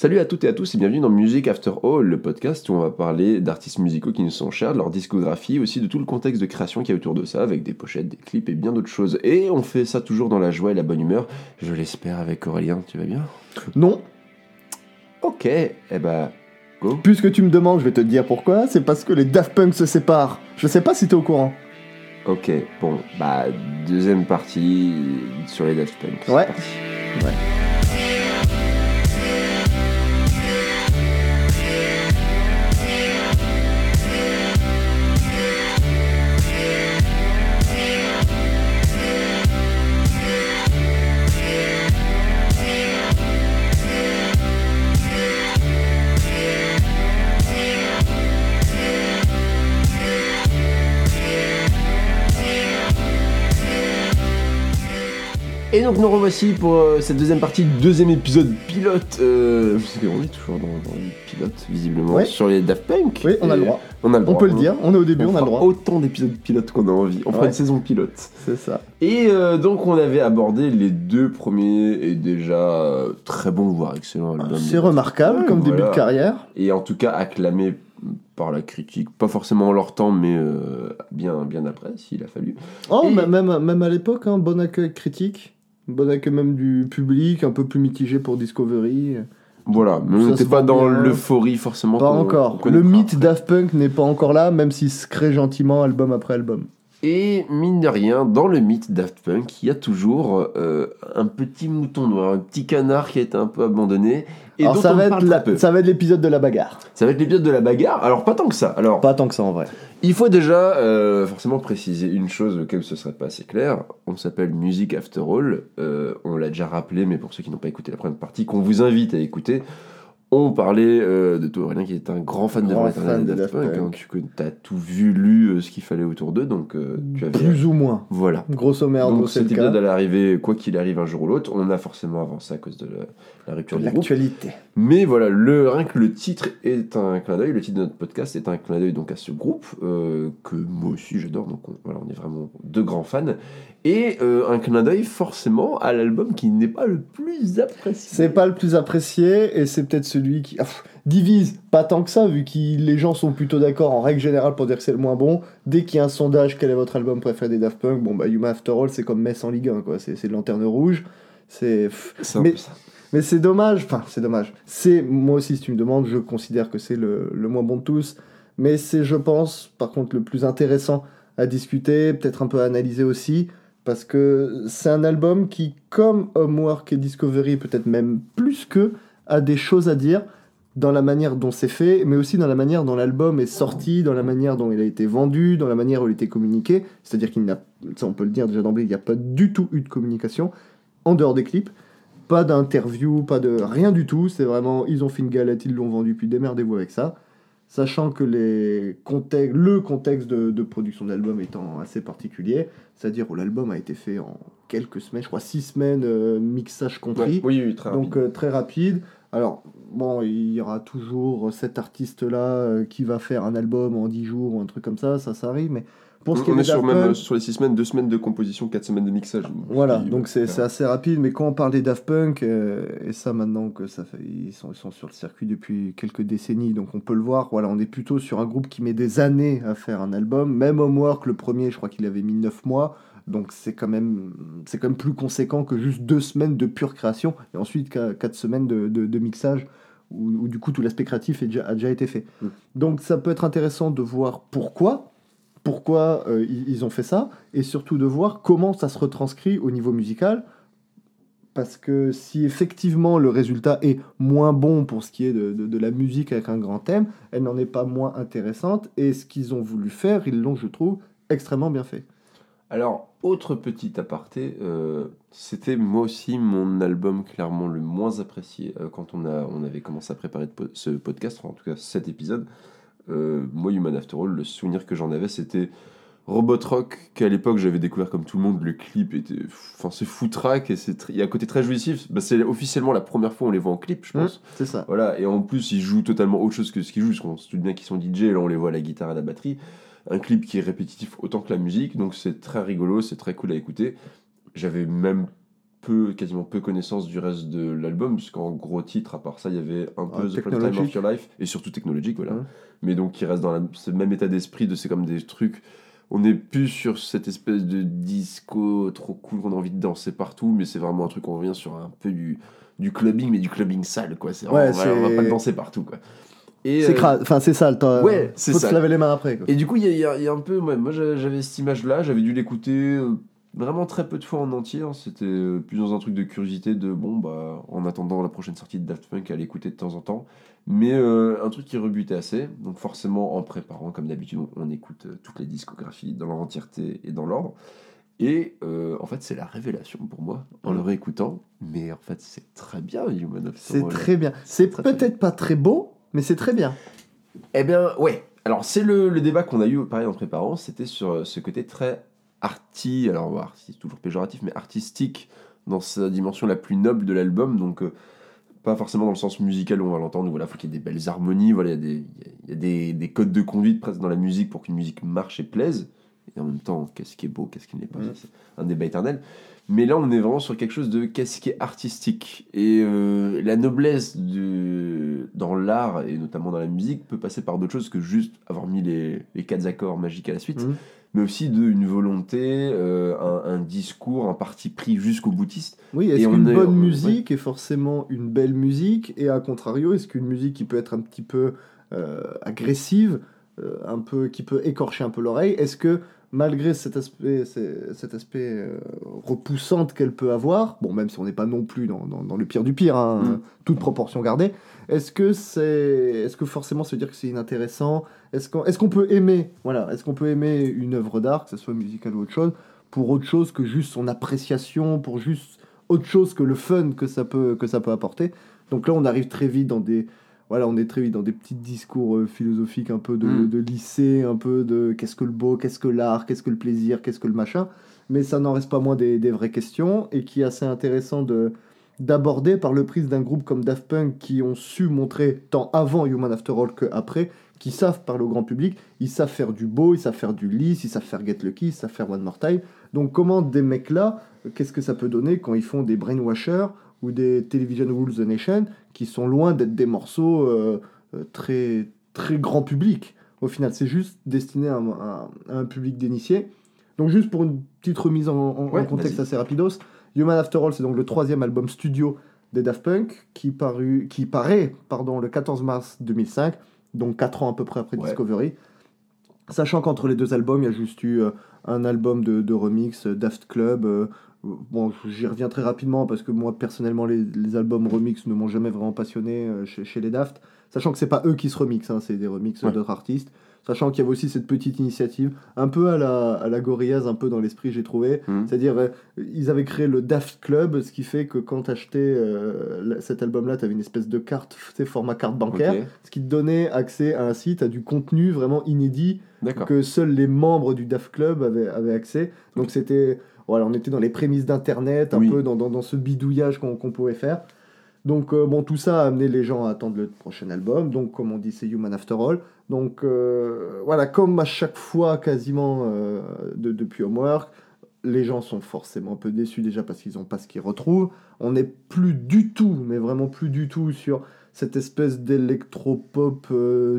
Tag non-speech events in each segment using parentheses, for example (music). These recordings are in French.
Salut à toutes et à tous et bienvenue dans Music After All, le podcast où on va parler d'artistes musicaux qui nous sont chers, de leur discographie, aussi de tout le contexte de création qui y a autour de ça, avec des pochettes, des clips et bien d'autres choses. Et on fait ça toujours dans la joie et la bonne humeur, je l'espère avec Aurélien, tu vas bien? Non. Ok, eh ben, go. Puisque tu me demandes, je vais te dire pourquoi. C'est parce que les Daft Punk se séparent. Je sais pas si t'es au courant. Ok, bon, bah, deuxième partie sur les Daft Punk. Ouais. parti. Ouais. Et donc nous revoici pour euh, cette deuxième partie, deuxième épisode pilote. Euh, parce qu'on est toujours dans, dans le pilote, visiblement, Ouais. sur les Daft Punk. Oui, on a Et le droit. On a le On droit. peut le dire. On est au début, on, a fera le droit. autant d'épisodes pilotes qu'on a envie. On fera Ouais. une saison pilote. C'est ça. Et euh, donc on avait abordé les deux premiers et déjà euh, très bons, voire excellents albums. C'est remarquable Ouais, comme début voilà. de carrière. Et en tout cas acclamés par la critique. Pas forcément en leur temps, mais euh, bien, bien après, s'il a fallu. Oh, Et- même, même à l'époque, hein, bon accueil critique. Bon accueil même du public, un peu plus mitigé pour Discovery. Voilà, mais on n'était pas dans l'euphorie forcément. Pas encore. Le mythe. Daft Punk n'est pas encore là, même s'il se crée gentiment album après album. Et mine de rien, dans le mythe Daft Punk, il y a toujours euh, un petit mouton noir, un petit canard qui a été un peu abandonné. Et Alors dont ça on va, parle la- peu. ça va être l'épisode de la bagarre. Ça va être l'épisode de la bagarre. Alors pas tant que ça. Alors Pas tant que ça en vrai. il faut déjà euh, forcément préciser une chose auquel ce serait pas assez clair. On s'appelle Music After All. Euh, on l'a déjà rappelé, mais pour ceux qui n'ont pas écouté la première partie, qu'on vous invite à écouter. On parlait euh, de toi, Aurélien, qui est un grand fan de Grand fan de Daft Punk. Hein. tu as tout vu, lu euh, ce qu'il fallait autour d'eux, donc euh, tu avais. Plus ou moins. Voilà. Grosso merdo, Donc cet épisode allait arriver, quoi qu'il arrive un jour ou l'autre, on a forcément avancé à cause de la, la rupture groupe. L'actualité. Mais voilà, le, rien que le titre est un clin d'œil, le titre de notre podcast est un clin d'œil donc à ce groupe, que moi aussi j'adore, donc on, voilà, on est vraiment deux grands fans. Et un clin d'œil forcément à l'album qui n'est pas le plus apprécié. C'est pas le plus apprécié et c'est peut-être celui qui ah, pff, divise pas tant que ça vu que les gens sont plutôt d'accord en règle générale pour dire que c'est le moins bon. Dès qu'il y a un sondage quel est votre album préféré des Daft Punk, bon bah Human After All c'est comme Metz en Ligue 1 quoi, c'est de lanterne rouge. C'est mais- mais c'est dommage, enfin c'est dommage. C'est moi aussi si tu me demandes, je considère que c'est le, le moins bon de tous, mais c'est je pense par contre le plus intéressant à discuter, peut-être un peu à analyser aussi parce que c'est un album qui comme Homework et Discovery peut-être même plus que a des choses à dire dans la manière dont c'est fait, mais aussi dans la manière dont l'album est sorti, dans la manière dont il a été vendu, dans la manière où il a été communiqué. C'est-à-dire qu'il n'a, ça on peut le dire déjà d'emblée, il n'y a pas du tout eu de communication en dehors des clips. Pas d'interview, pas de rien du tout. C'est vraiment, ils ont fait une galette, ils l'ont vendu, puis démerdez-vous avec ça. Sachant que les contextes, le contexte de, de production de l'album étant assez particulier, c'est-à-dire où l'album a été fait en quelques semaines, je crois six semaines, euh, mixage compris. Ouais, oui, oui, très Donc euh, très rapide. Alors, bon, il y aura toujours cet artiste-là euh, qui va faire un album en 10 jours ou un truc comme ça, ça, ça arrive. Mais pour ce qui est on est sur, même, Punk, euh, sur les 6 semaines, 2 semaines de composition, 4 semaines de mixage. voilà, donc c'est assez rapide. Mais quand on parle des Daft Punk, euh, et ça maintenant que ça fait, ils sont, ils sont sur le circuit depuis quelques décennies, donc on peut le voir. Voilà, on est plutôt sur un groupe qui met des années à faire un album. Même Homework, le premier, je crois qu'il avait mis 9 mois. Donc c'est quand même c'est quand même plus conséquent que juste deux semaines de pure création et ensuite quatre semaines de, de- de mixage où, où du coup tout l'aspect créatif est déjà- a déjà été fait. Mm. Donc ça peut être intéressant de voir pourquoi pourquoi euh, ils, ils ont fait ça et surtout de voir comment ça se retranscrit au niveau musical parce que si effectivement le résultat est moins bon pour ce qui est de, de- de la musique avec un grand thème, elle n'en est pas moins intéressante et ce qu'ils ont voulu faire, ils l'ont je trouve extrêmement bien fait. Alors, autre petit aparté, euh, c'était moi aussi mon album clairement le moins apprécié euh, quand on, a, on avait commencé à préparer ce podcast, enfin, en tout cas cet épisode. Euh, moi, Human After All, le souvenir que j'en avais, c'était Robot Rock, qu'à l'époque j'avais découvert comme tout le monde. Le clip était. Enfin, c'est foutraque et il y a un côté très jouissif. Bah, c'est officiellement la première fois on les voit en clip, je pense. C'est ça. Voilà, et en plus, ils jouent totalement autre chose que ce qu'ils jouent, parce qu'on se doute bien qu'ils sont DJ, et là on les voit à la guitare et à la batterie. Un clip qui est répétitif autant que la musique, donc c'est très rigolo, c'est très cool à écouter. J'avais même peu, quasiment peu connaissance du reste de l'album, puisqu'en gros titre, à part ça, il y avait un peu Ah, The First Time of. Your Life, et surtout technologique, voilà. Mhm. Mais donc qui reste dans la- ce même état d'esprit de c'est comme des trucs. On n'est plus sur cette espèce de disco trop cool qu'on a envie de danser partout, mais c'est vraiment un truc, on revient sur un peu du, du clubbing, mais du clubbing sale, quoi. C'est Ouais, vraiment- voilà, on va pas danser partout, quoi. C'est euh, enfin c'est sale, Ouais, c'est faut se sale. laver les mains après. quoi. et du coup, il y y a- il y a un peu. ouais, moi, j'a- j'avais cette image-là, j'avais dû l'écouter euh, vraiment très peu de fois en entier. hein. C'était euh, plus dans un truc de curiosité, de bon, bah, en attendant la prochaine sortie de Daft Punk, à l'écouter de temps en temps. Mais euh, un truc qui rebutait assez. Donc, forcément, en préparant, comme d'habitude, on, on écoute toutes les discographies dans leur entièreté et dans l'ordre. Et euh, en fait, c'est la révélation pour moi en le réécoutant. Mais en fait, c'est très bien, Human of C'est très bien. C'est peut-être pas très beau, mais c'est très bien. Eh bien, ouais. Alors, c'est le, le débat qu'on a eu, pareil, en préparant. C'était sur euh, ce côté très arty, alors, arty, c'est toujours péjoratif, mais artistique dans sa dimension la plus noble de l'album. Donc, euh, pas forcément dans le sens musical où on va l'entendre. Voilà, faut qu'il y ait des belles harmonies. Voilà, il y a, des, y a- des, des codes de conduite presque dans la musique pour qu'une musique marche et plaise. Et en même temps, qu'est-ce qui est beau, qu'est-ce qui ne l'est pas Mm. ça, C'est un débat éternel. Mais là, on est vraiment sur quelque chose de qu'est-ce qui est artistique. Et euh, la noblesse de, dans l'art, et notamment dans la musique, peut passer par d'autres choses que juste avoir mis les, les quatre accords magiques à la suite, Mhm. mais aussi d'une volonté, euh, un, un discours, un parti pris jusqu'au boutiste. Oui, est-ce qu'une est- bonne ouais. musique est forcément une belle musique? Et à contrario, est-ce qu'une musique qui peut être un petit peu euh, agressive, un peu, qui peut écorcher un peu l'oreille, est-ce que malgré cet aspect, c'est- cet aspect repoussante qu'elle peut avoir, bon, même si on n'est pas non plus dans, dans- dans le pire du pire, hein, Mm. euh, toute proportion gardée, est-ce que c'est, est-ce que forcément veut dire que c'est inintéressant Est-ce qu'on, est-ce qu'on peut aimer, voilà, est-ce qu'on peut aimer une œuvre d'art, que ce soit musicale ou autre chose, pour autre chose que juste son appréciation, pour juste autre chose que le fun que ça peut, que ça peut apporter? Donc là, on arrive très vite dans des, voilà, on est très vite dans des petits discours euh, philosophiques un peu de, Mm. de lycée, un peu de qu'est-ce que le beau, qu'est-ce que l'art, qu'est-ce que le plaisir, qu'est-ce que le machin. Mais ça n'en reste pas moins des, vraies questions et qui est assez intéressant de d'aborder par le prisme d'un groupe comme Daft Punk qui ont su montrer tant avant Human After All que après qui savent parler au grand public, ils savent faire du beau, ils savent faire du lisse, ils savent faire Get Lucky, ils savent faire One More Time. Donc comment des mecs là, qu'est-ce que ça peut donner quand ils font des Brainwashers ou des Television Rules the Nation qui sont loin d'être des morceaux euh, euh, très, très grand public? Au final, c'est juste destiné à- à un public d'initiés. Donc juste pour une petite remise en, en- en Ouais, contexte assez rapidos, Human After All, c'est donc le troisième album studio des Daft Punk qui, paru, qui paraît pardon, le 14 mars 2005, donc 4 ans à peu près après Ouais. Discovery. Sachant qu'entre les deux albums, il y a juste eu euh, un album de, de remix, euh, Daft Club. euh, bon, j'y reviens très rapidement parce que moi, personnellement, les, les albums remix ne m'ont jamais vraiment passionné chez, chez les Daft. Sachant que c'est pas eux qui se remixent, hein, c'est des remixes Ouais. d'autres artistes. Sachant qu'il y avait aussi cette petite initiative, un peu à la, à la Gorillaz, un peu dans l'esprit, j'ai trouvé. Mhm. C'est-à-dire, euh, ils avaient créé le Daft Club, ce qui fait que quand tu achetais cet album-là, tu avais une espèce de carte, tu sais, format carte bancaire, ce qui te donnait accès à un site, à du contenu vraiment inédit que seuls les membres du DAF Club avaient, avaient accès. Donc c'était, voilà, on était dans les prémices d'Internet, un Oui. peu dans, dans, dans ce bidouillage qu'on qu'on pouvait faire. Donc euh, bon, tout ça a amené les gens à attendre le prochain album. Donc comme on dit, c'est Human After All. Donc euh, voilà, comme à chaque fois quasiment euh, de, depuis Homework, les gens sont forcément un peu déçus déjà parce qu'ils n'ont pas ce qu'ils retrouvent. On n'est plus du tout, mais vraiment plus du tout sur cette espèce d'électropop,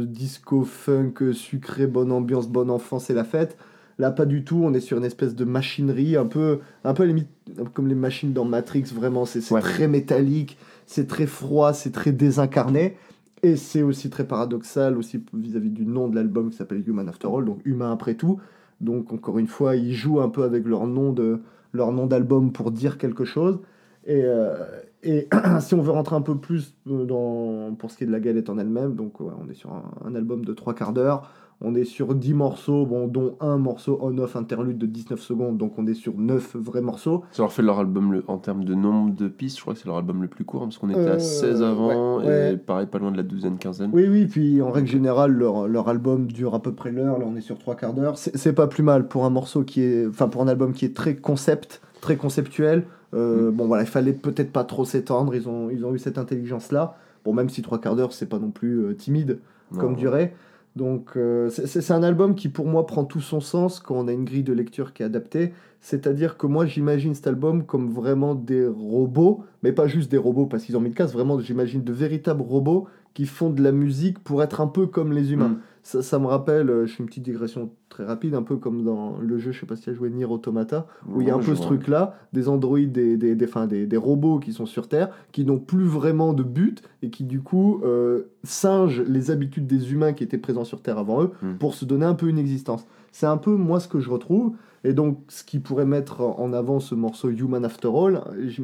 disco funk, euh, sucré, bonne ambiance, bonne enfance et la fête. Là, pas du tout. On est sur une espèce de machinerie, un peu, un peu limite comme les machines dans Matrix. Vraiment, c'est c'est Ouais. très métallique, c'est très froid, c'est très désincarné. Et c'est aussi très paradoxal aussi vis-à-vis du nom de l'album qui s'appelle Human After All, donc humain après tout. Donc encore une fois, ils jouent un peu avec leur nom de leur nom d'album pour dire quelque chose. Et, euh, et (clears throat) si on veut rentrer un peu plus dans, pour ce qui est de la galette en elle-même, donc on est sur un album de trois quarts d'heure. On est sur 10 morceaux, bon, dont un morceau on-off interlude de 19 secondes, donc on est sur 9 vrais morceaux. Ça leur fait leur album le- en termes de nombre de pistes, je crois que c'est leur album le plus court, hein, parce qu'on était Euh, à 16 avant, ouais, ouais. et pareil, pas loin de la douzaine, quinzaine. Oui, oui, puis en règle générale, leur, leur album dure à peu près l'heure. Là, on est sur trois quarts d'heure. C'est pas plus mal pour un morceau qui est. Enfin, pour un album qui est très concept, très conceptuel. Euh, Bon, voilà, il fallait peut-être pas trop s'étendre. Ils ont, ils ont eu cette intelligence-là. Bon, même si trois quarts d'heure, c'est pas non plus euh, timide, Non. comme durée. Donc euh, c'est- un album qui pour moi prend tout son sens quand on a une grille de lecture qui est adaptée. C'est-à-dire que moi j'imagine cet album comme vraiment des robots, mais pas juste des robots parce qu'ils ont mis le casque, vraiment j'imagine de véritables robots qui font de la musique pour être un peu comme les humains. Mm. Ça, ça me rappelle, euh, je fais une petite digression très rapide, un peu comme dans le jeu, je sais pas si tu as joué Nier Automata, où il y a un peu ce truc-là, des androïdes, des, des, des, des, des robots qui sont sur Terre, qui n'ont plus vraiment de but, et qui du coup euh, singent les habitudes des humains qui étaient présents sur Terre avant eux, Mm. pour se donner un peu une existence. C'est un peu moi ce que je retrouve, et donc ce qui pourrait mettre en avant ce morceau Human After All, je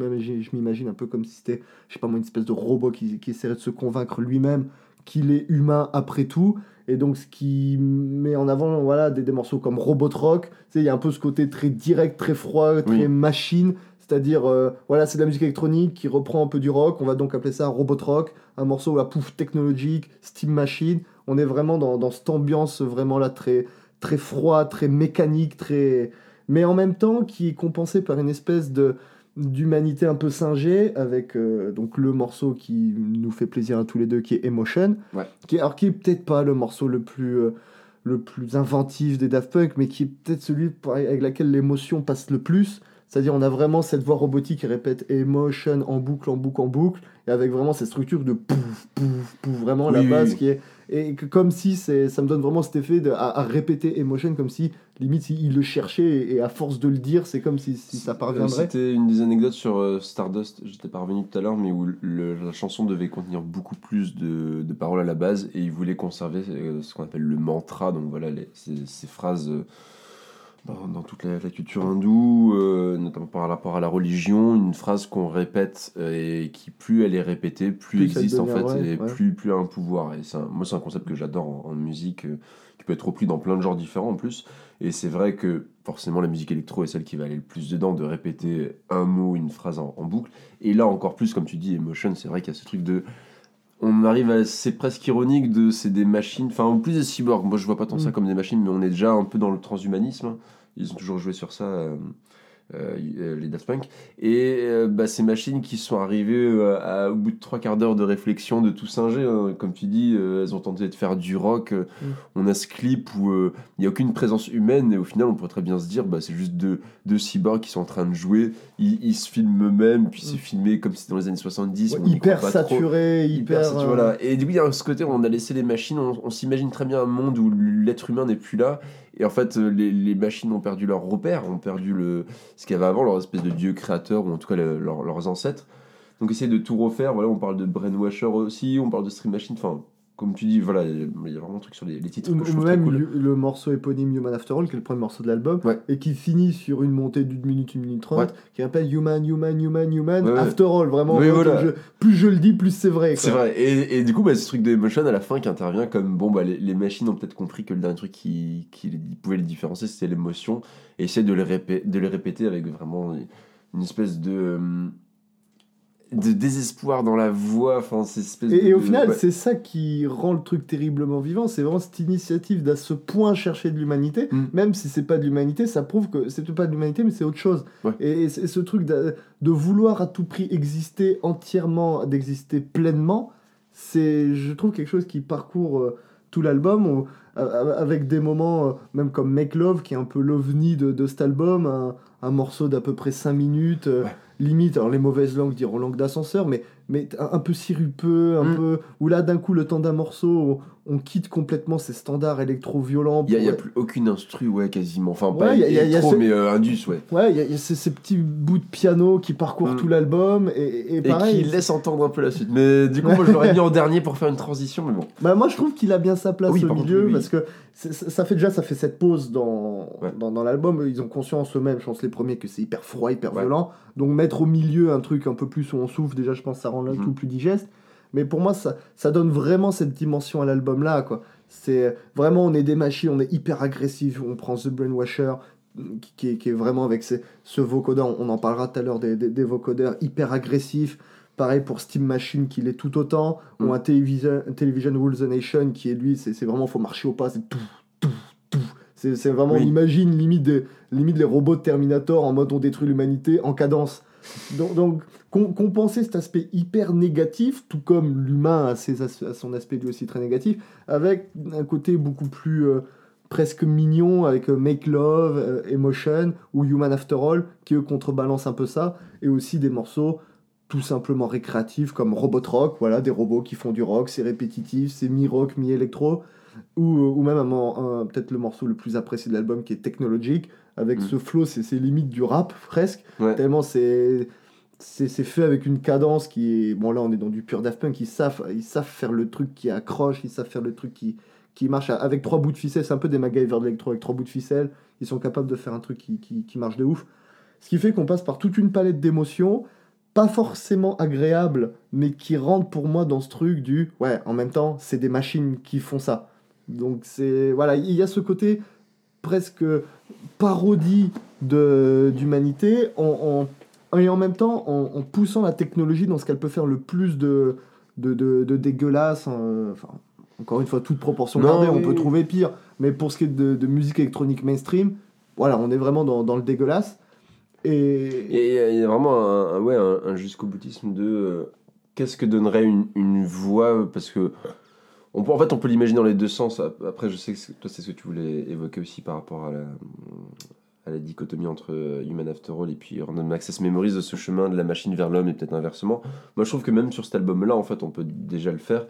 m'imagine- un peu comme si c'était, je sais pas moi, une espèce de robot qui, qui essaierait de se convaincre lui-même qu'il est humain après tout, et donc, ce qui met en avant voilà, des, des morceaux comme Robot Rock, il y a un peu ce côté très direct, très froid, très Oui. machine. C'est-à-dire, euh, voilà, c'est de la musique électronique qui reprend un peu du rock. On va donc appeler ça Robot Rock, un morceau à pouf technologique, Steam Machine. On est vraiment dans, dans cette ambiance vraiment là très, très froid, très mécanique, très. Mais en même temps, qui est compensé par une espèce de d'humanité un peu singée avec euh, donc le morceau qui nous fait plaisir à tous les deux qui est Emotion Ouais. qui est, alors qui est peut-être pas le morceau le plus euh, le plus inventif des Daft Punk mais qui est peut-être celui avec lequel l'émotion passe le plus c'est-à-dire on a vraiment cette voix robotique qui répète Emotion en boucle en boucle en boucle et avec vraiment cette structure de pouf pouf pouf vraiment la oui, base oui. qui est et que comme si c'est ça me donne vraiment cet effet de, à, à répéter Emotion comme si limite il le cherchait et, et à force de le dire c'est comme si, si ça Euh, parviendrait. C'était une des anecdotes sur euh, Stardust, j'étais pas revenu tout à l'heure, mais où le- la chanson devait contenir beaucoup plus de, de paroles à la base et ils voulaient conserver euh, ce qu'on appelle le mantra, donc voilà, les- ces, ces phrases euh, dans, dans toute la, la culture hindoue, euh, notamment par rapport à la religion, une phrase qu'on répète euh, et qui plus elle est répétée, plus, Plus elle existe en fait, et ouais. plus, plus elle a un pouvoir. Et un- moi, c'est un concept que j'adore en, en musique, euh, qui peut être repris dans plein de genres différents en plus. Et c'est vrai que forcément la musique électro est celle qui va aller le plus dedans, de répéter un mot, une phrase en, en boucle. Et là encore plus, comme tu dis, Emotion, c'est vrai qu'il y a ce truc de... On arrive à... C'est presque ironique de... C'est des machines, enfin en plus des cyborgs. Moi je vois pas tant ça Mm. comme des machines, mais on est déjà un peu dans le transhumanisme. Ils ont toujours joué sur ça, euh, les Daft Punk. Et euh, bah, ces machines qui sont arrivées euh, à- au bout de trois quarts d'heure de réflexion, de tout singer, hein. comme tu dis, euh, elles ont tenté de faire du rock. euh, Mm. On a ce clip où euh, il n'y a aucune présence humaine et au final on pourrait très bien se dire bah, c'est juste deux, deux cyborgs qui sont en train de jouer. Ils, ils se filment eux-mêmes, puis c'est Mm. filmé comme si c'était dans les années 70. Ouais, on y hyper trop. saturé Hyper hyper, saturé, euh, voilà. Et du coup, il y a ce côté où on a laissé les machines, on, on s'imagine très bien un monde où l'être humain n'est plus là. Et en fait, euh, les, machines ont perdu leur repère, ont perdu le, ce qu'il y avait avant, leur espèce de dieu créateur, ou en tout cas le- leur- leurs ancêtres. Donc essayer de tout refaire, voilà, on parle de Brainwasher aussi, on parle de Stream Machine, enfin, comme tu dis, voilà, il y a vraiment un truc sur les, les titres Ou, que je même cool. le, le morceau éponyme Human After All, qui est le premier morceau de l'album, Ouais. et qui finit sur une montée d'une minute, une minute trente, Ouais. qui rappelle Human, Human, Human, Human, Ouais. After All, vraiment. Voilà. je- plus je le dis, plus c'est vrai. C'est vrai. Et, et du coup, bah, ce truc de Emotion à la fin qui intervient comme bon, bah, les, les machines ont peut-être compris que le dernier truc qui, qui pouvait les différencier, c'était l'émotion. Et essayer de les, de les répéter avec vraiment une espèce de, euh, de désespoir dans la voix. Enfin, espèce Et, de- et au final, ouais. c'est ça qui rend le truc terriblement vivant. C'est vraiment cette initiative d'à ce point chercher de l'humanité. Mm. Même si c'est pas de l'humanité, ça prouve que c'est peut-être pas de l'humanité, mais c'est autre chose. Ouais. Et, ce truc de, de vouloir à tout prix exister entièrement, d'exister pleinement, c'est, je trouve, quelque chose qui parcourt euh, tout l'album. avec des moments, euh, même comme Make Love, qui est un peu l'ovni de, de cet album, un, un morceau d'à peu près 5 minutes, euh, Ouais. Limite, alors les mauvaises langues diront langue d'ascenseur, mais, mais un, un peu sirupeux, un Mm. peu. Où là, d'un coup, le temps d'un morceau, on, on quitte complètement ces standards électro-violents. Il n'y a, y a plus aucune instru, ouais, quasiment. Enfin, Ouais, pas y a- y y ce- mais euh, Indus, ouais. Ouais, il y a, ces, ces petits bouts de piano qui parcourent Mm. tout l'album, et, et Et pareil. qui laisse entendre un peu la suite. Mais du coup, moi, je l'aurais mis en dernier pour faire une transition, mais bon. Bah, moi, je trouve qu'il a bien sa place Oui, au contre, milieu oui, parce que ça ça fait déjà ça fait cette pause dans, Ouais. dans, dans l'album. Ils ont conscience eux-mêmes, je pense les premiers, que c'est hyper froid, hyper Ouais. violent. Donc mettre au milieu un truc un peu plus où on souffle, déjà, je pense que ça rend le Mhm. tout plus digeste. Mais pour moi, ça, ça donne vraiment cette dimension à l'album là, quoi. C'est vraiment, on est des machines, on est hyper agressif. On prend The Brainwasher, qui, qui est, qui est vraiment avec ces- ce vocodeur, on en parlera tout à l'heure des, des, des vocodeurs hyper agressifs. Pareil pour Steam Machine, qui l'est tout autant, Mm. ou un Television, Television Rules the Nation, qui est lui, c'est vraiment, faut marcher au pas, c'est tout, tout, tout. C'est c'est vraiment, Oui. on imagine limite, des, limite les robots de Terminator en mode on détruit l'humanité en cadence. Donc, donc com- compenser cet aspect hyper négatif, tout comme l'humain a, son aspect lui aussi très négatif, avec un côté beaucoup plus euh, presque mignon, avec euh, Make Love, euh, Emotion ou Human After All, qui eux contrebalancent un peu ça, et aussi des morceaux tout simplement récréatifs comme Robot Rock, voilà, des robots qui font du rock, c'est répétitif, c'est mi-rock, mi-électro, ou, ou même peut-être le morceau le plus apprécié de l'album qui est Technologic, avec Mm. ce flow, c'est limite du rap presque, Ouais. tellement c'est c'est c'est fait avec une cadence qui est bon là on est dans du pur Daft Punk. Ils savent ils savent faire le truc qui accroche ils savent faire le truc qui qui marche. Avec trois bouts de ficelle c'est un peu des MacGyver de l'électro avec trois bouts de ficelle ils sont capables de faire un truc qui, qui, qui marche de ouf. Ce qui fait qu'on passe par toute une palette d'émotions pas forcément agréables mais qui rentrent pour moi dans ce truc du ouais en même temps c'est des machines qui font ça. Donc c'est voilà il y a ce côté presque parodie de d'humanité en, en- et en même temps en, en poussant la technologie dans ce qu'elle peut faire le plus de, de, de, de dégueulasse. Enfin, encore une fois, toute proportion Non, gardée, on peut trouver pire. Mais pour ce qui est de, de musique électronique mainstream, voilà, on est vraiment dans, dans le dégueulasse. Et, Et il y a vraiment un, un- ouais, un, un jusqu'au boutisme de euh, qu'est-ce que donnerait une, une voix? Parce que on peut, en fait on peut l'imaginer dans les deux sens. Après je sais que toi c'est ce que tu voulais évoquer aussi par rapport à la, dichotomie entre euh, Human After All et puis Random Access Memories de ce chemin de la machine vers l'homme et peut-être inversement. Moi je trouve que même sur cet album là en fait on peut déjà le faire.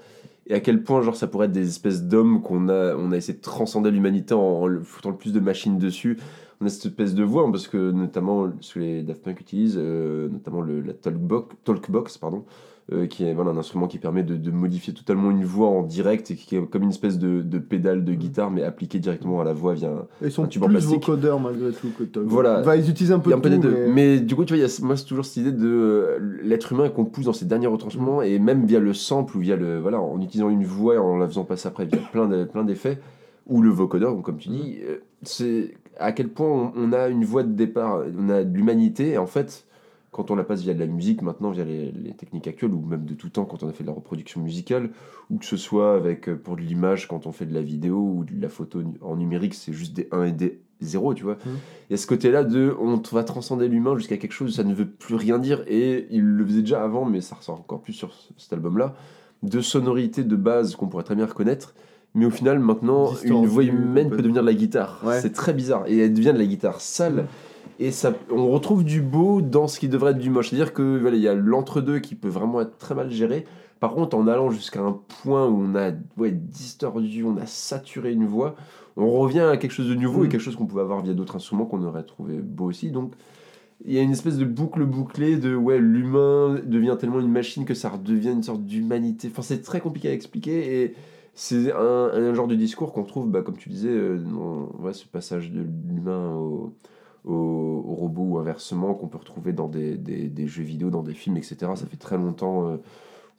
Et à quel point genre ça pourrait être des espèces d'hommes qu'on a on a essayé de transcender l'humanité en, foutant le plus de machines dessus on a cette espèce de voix, hein, parce que notamment ce que les Daft Punk utilisent, euh, notamment la Talkbox, Talkbox pardon, euh, qui est voilà, un instrument qui permet de, de modifier totalement une voix en direct et qui est comme une espèce de, de pédale de guitare, mais appliquée directement à la voix via. ils sont un tube en plus plastique. vocodeurs malgré tout que Tom. Voilà. Enfin, ils utilisent un peu de un peu tout, deux. mais- Mais... du coup, tu vois, il y a, moi, c'est toujours cette idée de euh, l'être humain qu'on pousse dans ses derniers retranchements, et même via le sample ou via le. Voilà, en utilisant une voix et en la faisant passer après via plein de- plein d'effets, ou le vocodeur, donc, comme tu dis, euh, c'est à quel point on, on a une voix de départ, on a de l'humanité, et en fait, quand on la passe via de la musique, maintenant via les, les techniques actuelles, ou même de tout temps quand on a fait de la reproduction musicale, ou que ce soit avec, euh, pour de l'image quand on fait de la vidéo ou de la photo en numérique, c'est juste des 1 et des 0, tu vois. Il y a ce côté-là de on va transcender l'humain jusqu'à quelque chose, ça ne veut plus rien dire, et il le faisait déjà avant, mais ça ressort encore plus sur ce- cet album-là, de sonorités de base qu'on pourrait très bien reconnaître, mais au final, maintenant, une voix humaine peut devenir de la guitare. Ouais. C'est très bizarre, et elle devient de la guitare sale. Et ça, on retrouve du beau dans ce qui devrait être du moche. C'est-à-dire que voilà, il y a l'entre-deux qui peut vraiment être très mal géré. Par contre, en allant jusqu'à un point où on a ouais, distordu, on a saturé une voix, on revient à quelque chose de nouveau et Mm. quelque chose qu'on pouvait avoir via d'autres instruments qu'on aurait trouvé beau aussi. Donc, il y a une espèce de boucle bouclée de ouais, l'humain devient tellement une machine que ça redevient une sorte d'humanité. Enfin, c'est très compliqué à expliquer et c'est un, un genre de discours qu'on trouve, bah, comme tu disais, euh, dans ouais, ce passage de l'humain au, au, au robot ou inversement qu'on peut retrouver dans des, des, des jeux vidéo, dans des films, etc. Ça fait très longtemps. euh,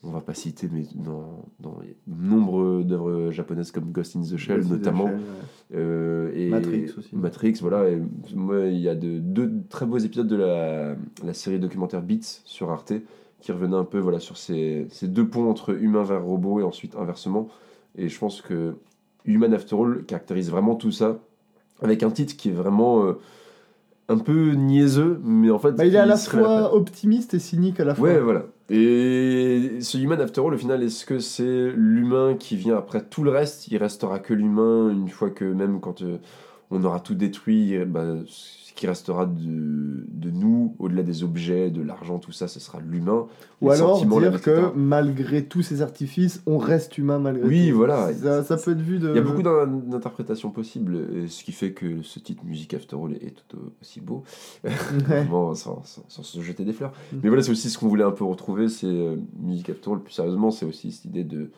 on va pas citer, mais dans, dans nombre d'œuvres japonaises comme Ghost in the Shell, Ghost in the notamment. Shell, ouais. Euh, et Matrix aussi. Matrix, voilà. Et moi, il y a de, deux très beaux épisodes de la, la série documentaire Beats sur Arte qui revenaient un peu voilà, sur ces, ces deux ponts entre humain vers robot et ensuite inversement. Et je pense que Human After All caractérise vraiment tout ça avec un titre qui est vraiment euh, un peu niaiseux, mais en fait. Bah, il est à la fois optimiste et cynique à la fois. Ouais, voilà. Et ce Human After All, au final, est-ce que c'est l'humain qui vient après tout le reste? Il restera que l'humain une fois que même quand euh, on aura tout détruit, eh ben, ce qui restera de, de nous, au-delà des objets, de l'argent, tout ça, ce sera l'humain. Ou alors dire que malgré tous ces artifices, on reste humain malgré Oui, tout. voilà. Ça, ça peut être vu de. Il y a beaucoup d'in- d'interprétations possibles, et ce qui fait que ce titre Music After All est tout aussi beau. Ouais. (laughs) Bon, sans, sans- sans se jeter des fleurs. Mm. Mais voilà, c'est aussi ce qu'on voulait un peu retrouver, c'est euh, Music After All, plus sérieusement, c'est aussi cette idée de,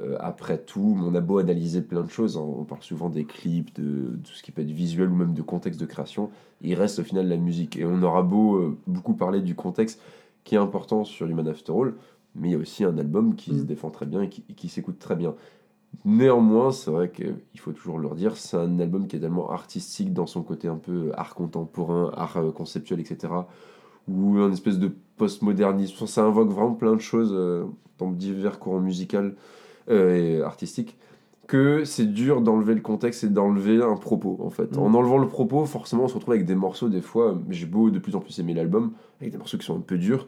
euh, après tout, on a beau analyser plein de choses, hein, on parle souvent des clips, de, de tout ce qui peut être visuel ou même de contexte de création, il reste au final la musique. Et on aura beau euh, beaucoup parler du contexte qui est important sur Human After All, mais il y a aussi un album qui Mm. se défend très bien et qui, qui s'écoute très bien. Néanmoins, c'est vrai qu'il faut toujours le redire, c'est un album qui est tellement artistique dans son côté un peu art contemporain, art euh, conceptuel, etc. Ou un espèce de postmodernisme. Ça invoque vraiment plein de choses euh, dans divers courants musicaux euh, et artistiques que c'est dur d'enlever le contexte et d'enlever un propos en fait. Mm. En enlevant le propos, forcément on se retrouve avec des morceaux des fois, j'ai beau de plus en plus aimer l'album, avec des morceaux qui sont un peu durs,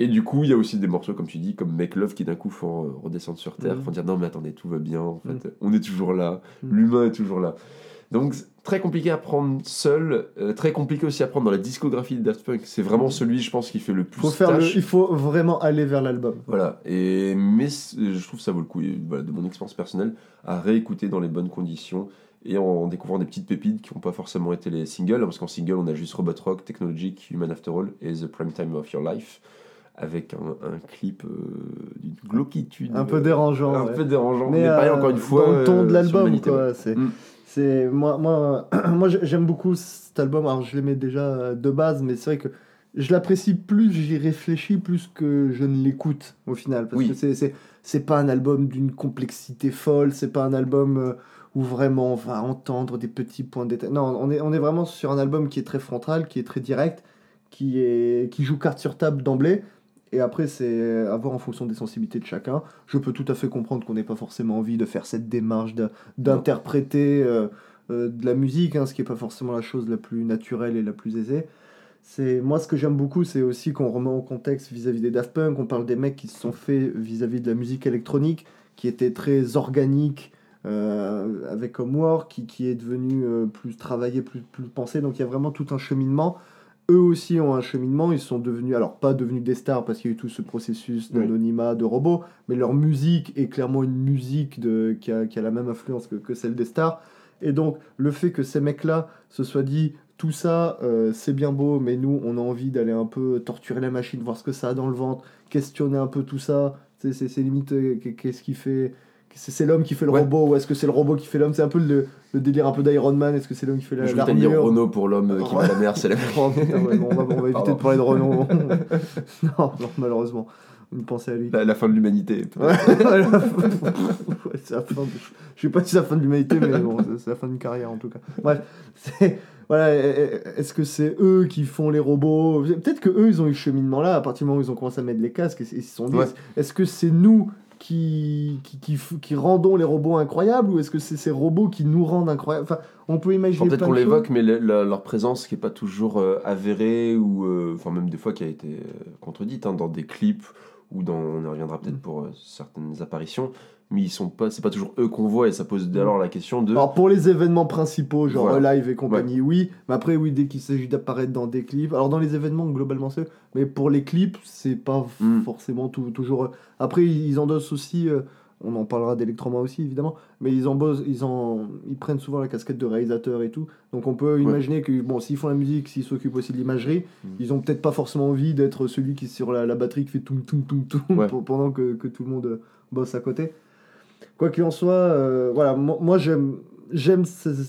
Et du coup, il y a aussi des morceaux, comme tu dis, comme Make Love, qui d'un coup font euh, redescendre sur Terre, Mhm. font dire non, mais attendez, tout va bien, en fait, Mhm. on est toujours là, l'humain est toujours là. Donc, très compliqué à prendre seul, euh, très compliqué aussi à prendre dans la discographie de Daft Punk. C'est vraiment celui, je pense, qui fait le plus Faut faire le, tâche. il faut vraiment aller vers l'album. Voilà, et, mais c- je trouve que ça vaut le coup, voilà, de mon expérience personnelle, à réécouter dans les bonnes conditions et en découvrant des petites pépites qui n'ont pas forcément été les singles, parce qu'en single, on a juste Robot Rock, Technologic, Human After All et The Prime Time of Your Life, avec un, un clip euh, d'une glauquitude. Un peu euh, dérangeant. Un ouais. peu dérangeant, mais, pareil, euh, encore une fois. dans le ton euh, de l'album quoi c'est Mm. C'est moi moi (clears throat) moi j'ai- j'aime beaucoup cet album. Alors je l'aimais déjà euh, de base mais c'est vrai que je l'apprécie plus j'y réfléchis plus que je ne l'écoute au final. Parce Oui. que c'est c'est c'est pas un album d'une complexité folle c'est pas un album euh, où vraiment on va entendre des petits points de détail. Non on est on est vraiment sur un album qui est très frontal qui est très direct qui est qui joue carte sur table d'emblée et après, c'est à voir en fonction des sensibilités de chacun. Je peux tout à fait comprendre qu'on n'ait pas forcément envie de faire cette démarche d'interpréter euh, euh, de la musique, hein, ce qui n'est pas forcément la chose la plus naturelle et la plus aisée. C'est moi ce que j'aime beaucoup, c'est aussi qu'on remet en contexte vis-à-vis des Daft Punk. On parle des mecs qui se sont faits vis-à-vis de la musique électronique, qui était très organique euh, avec Homework, qui, qui est devenu plus travaillé, plus, plus pensé. Donc il y a vraiment tout un cheminement eux aussi ont un cheminement, ils sont devenus, alors pas devenus des stars parce qu'il y a eu tout ce processus Oui. d'anonymat, de robots, mais leur musique est clairement une musique de, qui, a, qui a la même influence que, que celle des stars. Et donc le fait que ces mecs-là se soient dit, tout ça euh, c'est bien beau, mais nous on a envie d'aller un peu torturer la machine, voir ce que ça a dans le ventre, questionner un peu tout ça, c'est, c'est, c'est limite euh, qu'est-ce qui fait... C'est, l'homme qui fait le Ouais. robot ou est-ce que c'est le robot qui fait l'homme? C'est un peu le, le délire un peu d'Iron Man. Est-ce que c'est l'homme qui fait la, Je voulais dire Renault pour l'homme qui va à la mer, c'est la (laughs) Oh, putain, ouais, bon, on, va, on va éviter Pardon. de parler de Renault. (laughs) (laughs) non, non, malheureusement. Une pensée à lui. la, la fin de l'humanité. Ouais, c'est la fin de- Je sais pas si c'est la fin de l'humanité, mais bon, c'est- c'est la fin d'une carrière en tout cas. Bref, c'est. Voilà, est-ce que c'est eux qui font les robots? Peut-être que eux, ils ont eu ce cheminement-là à partir du moment où ils ont commencé à mettre les casques et ils se sont dit Ouais. est-ce que c'est nous qui, qui, qui, f- qui rendons les robots incroyables ou est-ce que c'est ces robots qui nous rendent incroyables? Enfin, on peut imaginer. Peut-être qu'on l'évoque, mais le- la- leur présence qui est pas toujours euh, avérée, ou euh, enfin même des fois qui a été euh, contredite hein, dans des clips, ou dans, on y reviendra peut-être pour euh, certaines apparitions, mais ils sont pas, c'est pas toujours eux qu'on voit, et ça pose dès alors la question de... Alors pour les événements principaux, genre Voilà. live et compagnie, oui. Mais après, oui, dès qu'il s'agit d'apparaître dans des clips. Alors dans les événements, globalement, c'est eux. Mais pour les clips, c'est pas f- Mm. forcément tout, toujours eux. Après, ils endossent aussi. euh, on en parlera d'Electroma aussi, évidemment. Mais ils, embossent, ils, en, ils prennent souvent la casquette de réalisateur et tout. Donc on peut imaginer que, bon, s'ils font la musique, s'ils s'occupent aussi de l'imagerie, Mm. ils ont peut-être pas forcément envie d'être celui qui, sur la, la batterie, qui fait tout, tout, tout, tout, pendant que, que tout le monde bosse à côté. Quoi qu'il en soit, euh, voilà, moi, moi, j'aime, j'aime,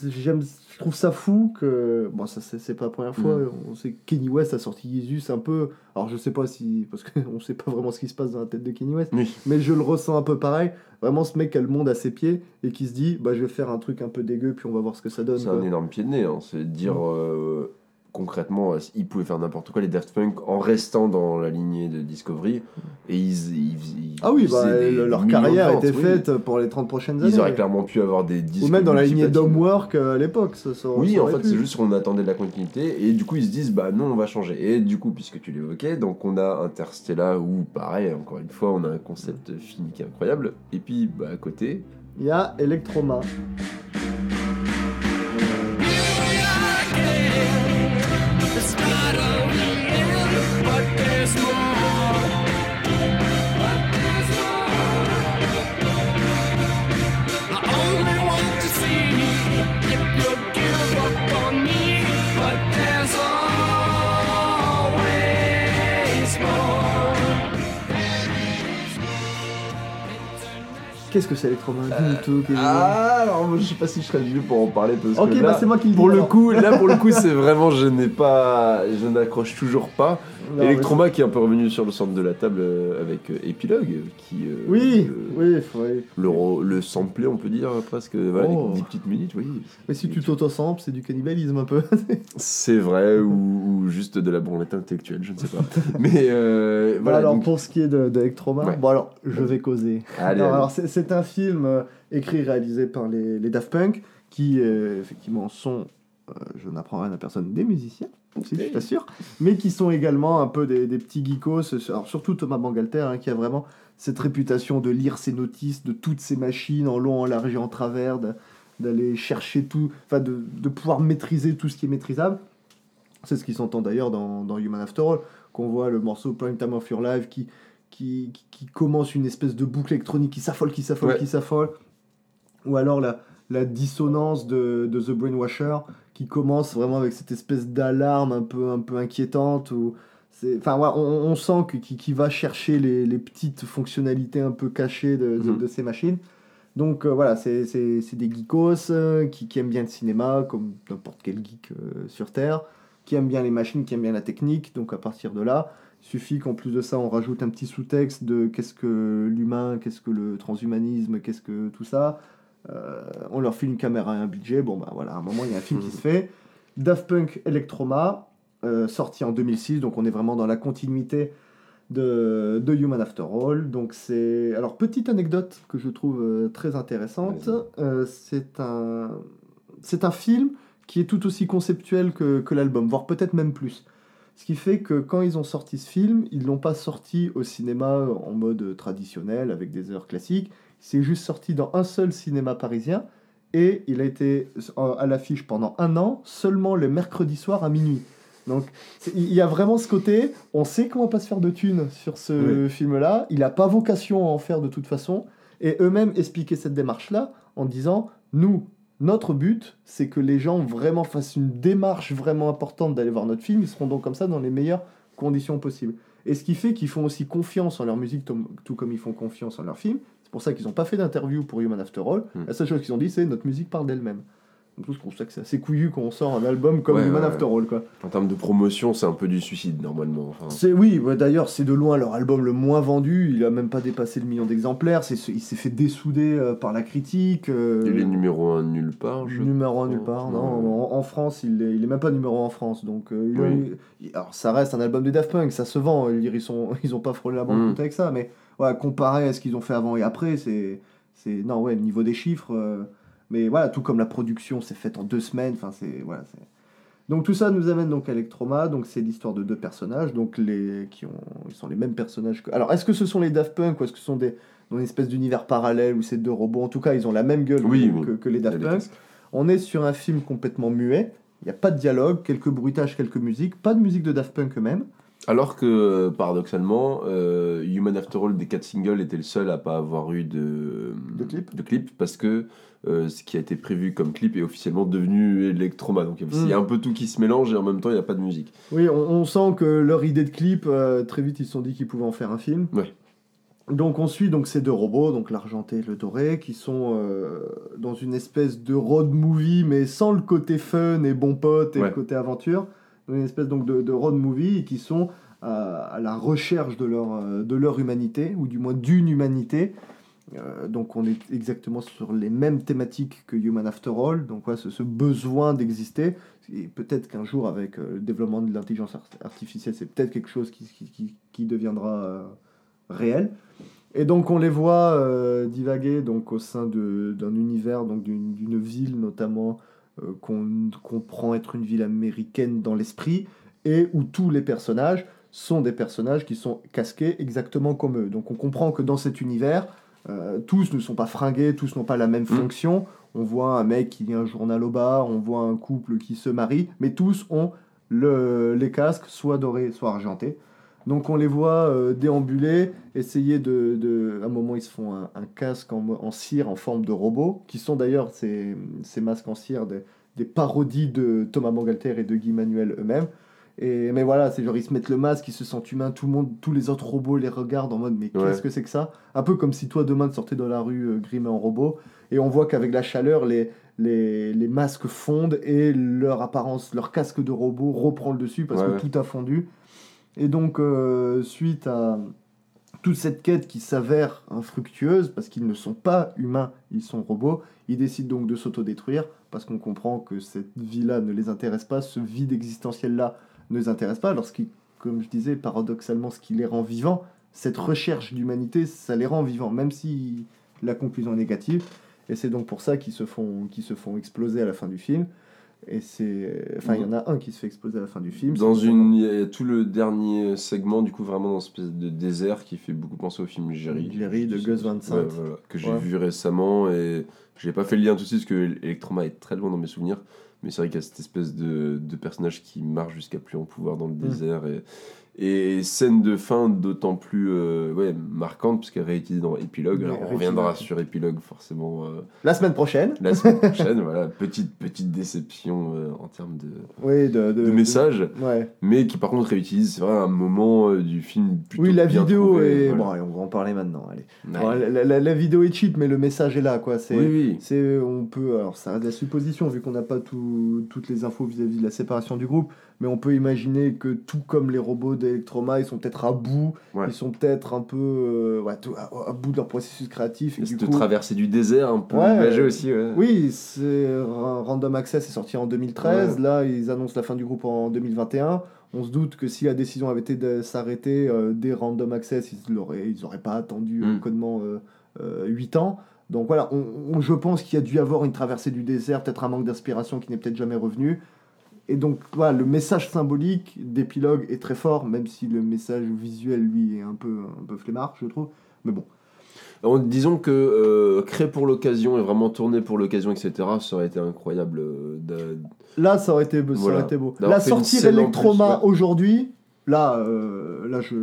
j'aime, je trouve ça fou que, bon, ça c'est, pas la première fois, Mm. on sait que Kenny West a sorti Jesus un peu, alors je sais pas si, parce qu'on (laughs) sait pas vraiment ce qui se passe dans la tête de Kenny West, Oui. mais je le ressens un peu pareil, vraiment ce mec a le monde à ses pieds et qui se dit, bah je vais faire un truc un peu dégueu puis on va voir ce que ça donne. C'est un énorme pied de nez, hein, c'est dire Mm. euh, concrètement, euh, ils pouvaient faire n'importe quoi, les Daft Punk, en restant dans la lignée de Discovery, et ils... ils- ils Ah oui, bah, leur carrière ventes, était oui. faite pour les 30 prochaines années. Ils auraient clairement pu avoir des disques Ou même dans la lignée d'Homework euh, à l'époque. Ça, ça- Oui, ça en fait, c'est juste qu'on attendait de la continuité, et du coup, ils se disent, bah non, on va changer. Et du coup, puisque tu l'évoquais, donc on a Interstellar, où pareil, encore une fois, on a un concept film qui est incroyable, et puis, bah à côté, Il y a Electroma. Qu'est-ce que c'est Electroma Dis-nous tout, Kevin. Ah, alors je sais pas si je serais mieux pour en parler, parce ok, que bah là, c'est moi qui le dis. pour le alors. coup, là, pour le coup, (laughs) c'est vraiment, je n'ai pas, je n'accroche toujours pas. Electroma qui est un peu revenu sur le centre de la table euh, avec euh, Epilogue, qui... euh, Oui, le- oui, oui. Le, le samplé, on peut dire, presque, voilà, Oh. les 10 petites minutes, oui. Mais si tu t'auto-samples, c'est du cannibalisme un peu. (laughs) C'est vrai, ou, ou juste de la branlette intellectuelle, je ne sais pas. Mais euh, voilà, alors donc, pour ce qui est de, d'Electroma, Ouais. bon alors je vais causer. allez, Non, allez. alors c'est, c'est un film euh, écrit et réalisé par les, les Daft Punk qui euh, effectivement sont, euh, je n'apprends rien à personne, des musiciens. si, je t'assure, mais qui sont également un peu des, des petits geekos, alors surtout Thomas Bangalter, hein, qui a vraiment cette réputation de lire ses notices de toutes ces machines en long, en large et en travers, d'aller chercher tout, enfin de, de, pouvoir maîtriser tout ce qui est maîtrisable. C'est ce qui s'entend d'ailleurs dans, dans, Human After All, qu'on voit le morceau Prime Time of Your Life qui, qui, qui, commence une espèce de boucle électronique qui s'affole, qui s'affole, qui s'affole. Ou alors la, la dissonance de, de, The Brainwasher qui commence vraiment avec cette espèce d'alarme un peu, un peu inquiétante. Ou, Enfin, on, on, sent qu'il qui va chercher les, les, petites fonctionnalités un peu cachées de, de, mhm. ces machines. Donc euh, voilà, c'est des geekos euh, qui, qui, aiment bien le cinéma, comme n'importe quel geek euh, sur Terre, qui aiment bien les machines, qui aiment bien la technique. Donc à partir de là, suffit qu'en plus de ça, on rajoute un petit sous-texte de qu'est-ce que l'humain, qu'est-ce que le transhumanisme, qu'est-ce que tout ça. on leur file une caméra et un budget. Bon, bah voilà, à un moment, il y a un film qui se fait. Daft Punk Electroma, euh, sorti en 2006, donc on est vraiment dans la continuité de, de Human After All. Donc c'est alors petite anecdote que je trouve euh, très intéressante. Euh, c'est un c'est un film qui est tout aussi conceptuel que, que l'album, voire peut-être même plus. Ce qui fait que quand ils ont sorti ce film, ils l'ont pas sorti au cinéma en mode traditionnel avec des heures classiques. C'est juste sorti dans un seul cinéma parisien et il a été à l'affiche pendant un an, seulement le mercredi soir à minuit. Donc il y a vraiment ce côté, on sait qu'on va pas se faire de thunes sur ce film-là, il n'a pas vocation à en faire de toute façon, et eux-mêmes expliquaient cette démarche-là en disant, nous, notre but, c'est que les gens vraiment fassent une démarche vraiment importante d'aller voir notre film, ils seront donc comme ça dans les meilleures conditions possibles. Et ce qui fait qu'ils font aussi confiance en leur musique, tout comme ils font confiance en leur film. C'est pour ça qu'ils n'ont pas fait d'interview pour Human After All. Hmm. La seule chose qu'ils ont dit, c'est notre musique parle d'elle-même. En plus, je ça que c'est assez couillu quand on sort un album comme Human After All. Quoi. En termes de promotion, c'est un peu du suicide normalement. Enfin... C'est oui, d'ailleurs, c'est de loin leur album le moins vendu. Il a même pas dépassé le million d'exemplaires. il s'est fait dessouder euh, par la critique. Euh, il est numéro 1 nulle part. Je numéro 1 nulle part. Non, en, France, il est, il est même pas numéro 1 en France. Donc, euh, alors, ça reste un album de Daft Punk, ça se vend. Ils sont, (laughs) ils ont pas frôlé la bande mm. avec ça, mais ouais, comparé à ce qu'ils ont fait avant et après, c'est, c'est non ouais, le niveau des chiffres. Mais voilà, tout comme la production s'est faite en deux semaines, enfin c'est voilà. Donc tout ça nous amène donc à Electroma, donc c'est l'histoire de deux personnages, donc les qui ont, ils sont les mêmes personnages que. Alors est-ce que ce sont les Daft Punk ou est-ce que ce sont des dans une espèce d'univers parallèle où c'est deux robots? En tout cas, ils ont la même gueule que, que, les Daft Punk. On est sur un film complètement muet. Il n'y a pas de dialogue, quelques bruitages, quelques musiques, pas de musique de Daft Punk eux-mêmes. Alors que, paradoxalement, euh, Human After All des quatre singles était le seul à pas avoir eu de, de, clip. de clip parce que euh, ce qui a été prévu comme clip est officiellement devenu Electroma. Donc il y a mm. un peu tout qui se mélange et en même temps il n'y a pas de musique. Oui, on, sent que leur idée de clip, euh, très vite ils se sont dit qu'ils pouvaient en faire un film. Ouais. Donc on suit donc ces deux robots, donc l'argenté et le doré, qui sont dans une espèce de road movie, mais sans le côté fun et bon pote et le côté aventure une espèce donc de, road movie qui sont à, la recherche de leur, euh, de leur humanité, ou du moins d'une humanité. Euh, donc on est exactement sur les mêmes thématiques que Human After All, donc ce, besoin d'exister, et peut-être qu'un jour avec euh, le développement de l'intelligence artificielle, c'est peut-être quelque chose qui, qui, qui deviendra réel. Et donc on les voit divaguer donc au sein d'un univers, d'une ville notamment euh, qu'on comprend être une ville américaine dans l'esprit, et où tous les personnages sont des personnages qui sont casqués exactement comme eux. Donc on comprend que dans cet univers, euh, tous ne sont pas fringués, tous n'ont pas la même mm. fonction. On voit un mec qui lit un journal au bar, on voit un couple qui se marie, mais tous ont le, les casques soit dorés, soit argentés. Donc on les voit euh, déambuler, essayer de, de, À un moment, ils se font un, casque en, en, cire en forme de robot, qui sont d'ailleurs ces, ces, masques en cire des, des, parodies de Thomas Mangalter et de Guy Manuel eux-mêmes. Et, mais voilà, c'est genre ils se mettent le masque, ils se sentent humains, tout le monde, tous les autres robots les regardent en mode mais qu'est-ce que c'est que ça? Un peu comme si toi demain tu sortais dans la rue euh, grimé en robot, et on voit qu'avec la chaleur, les, les, les, masques fondent et leur apparence, leur casque de robot reprend le dessus parce que tout a fondu. Et donc, euh, suite à toute cette quête qui s'avère infructueuse, parce qu'ils ne sont pas humains, ils sont robots, ils décident donc de s'autodétruire, parce qu'on comprend que cette vie-là ne les intéresse pas, ce vide existentiel-là ne les intéresse pas, lorsqu'ils, comme je disais, paradoxalement, ce qui les rend vivants, cette recherche d'humanité, ça les rend vivants, même si la conclusion est négative. Et c'est donc pour ça qu'ils se qu'ils se font exploser à la fin du film. Et c'est. Enfin, il y en a un qui se fait exploser à la fin du film. Dans une, il y a tout le dernier segment, du coup, vraiment dans une espèce de désert qui fait beaucoup penser au film Jerry. Jerry de Gus Van Sant. Ouais, voilà, que j'ai Ouais. vu récemment et j'ai pas fait le lien tout de suite parce que Electroma est très loin dans mes souvenirs. Mais c'est vrai qu'il y a cette espèce de, de personnage qui marche jusqu'à plus en pouvoir dans le Mm. désert et, et scène de fin d'autant plus euh, ouais, marquante parce qu'elle est réutilisée dans Epilogue. Ouais, Alors on reviendra sur Epilogue forcément euh, La semaine prochaine. la semaine (laughs) prochaine. voilà, petite, petite déception euh, en termes de, Oui, de, de, de message. Ouais. mais qui par contre réutilise, c'est vrai, un moment du film plutôt Oui, la bien vidéo trouvé, est. voilà. Bon, allez, on va en parler maintenant. Allez. La, la- la vidéo est cheap, mais le message est là, quoi. C'est. Oui, oui. On peut, alors ça reste de la supposition vu qu'on n'a pas tout- toutes les infos vis-à-vis de la séparation du groupe, mais on peut imaginer que tout comme les robots d'Electroma, ils sont peut-être à bout, Ouais. ils sont peut-être un peu euh, ouais, à, à bout de leur processus créatif. Et Cette coup, traversée du désert un peu Ouais. aussi. Oui, c'est Random Access est sorti en 2013. Ouais. Là, ils annoncent la fin du groupe en 2021. On se doute que si la décision avait été de s'arrêter euh, dès Random Access, ils n'auraient ils auraient pas attendu euh, Mm. codement 8 ans. Donc voilà, on, on- je pense qu'il y a dû avoir une traversée du désert, peut-être un manque d'inspiration qui n'est peut-être jamais revenu. Et donc voilà, le message symbolique d'épilogue est très fort, même si le message visuel, lui, est un peu, un peu flemmard, je trouve. Mais bon, En- disons que euh, créé pour l'occasion et vraiment tourné pour l'occasion, etc., ça aurait été incroyable. euh, de- Là, ça aurait été, ça Voilà. aurait été beau. Là, une sortir Electroma aujourd'hui, là, euh, là je,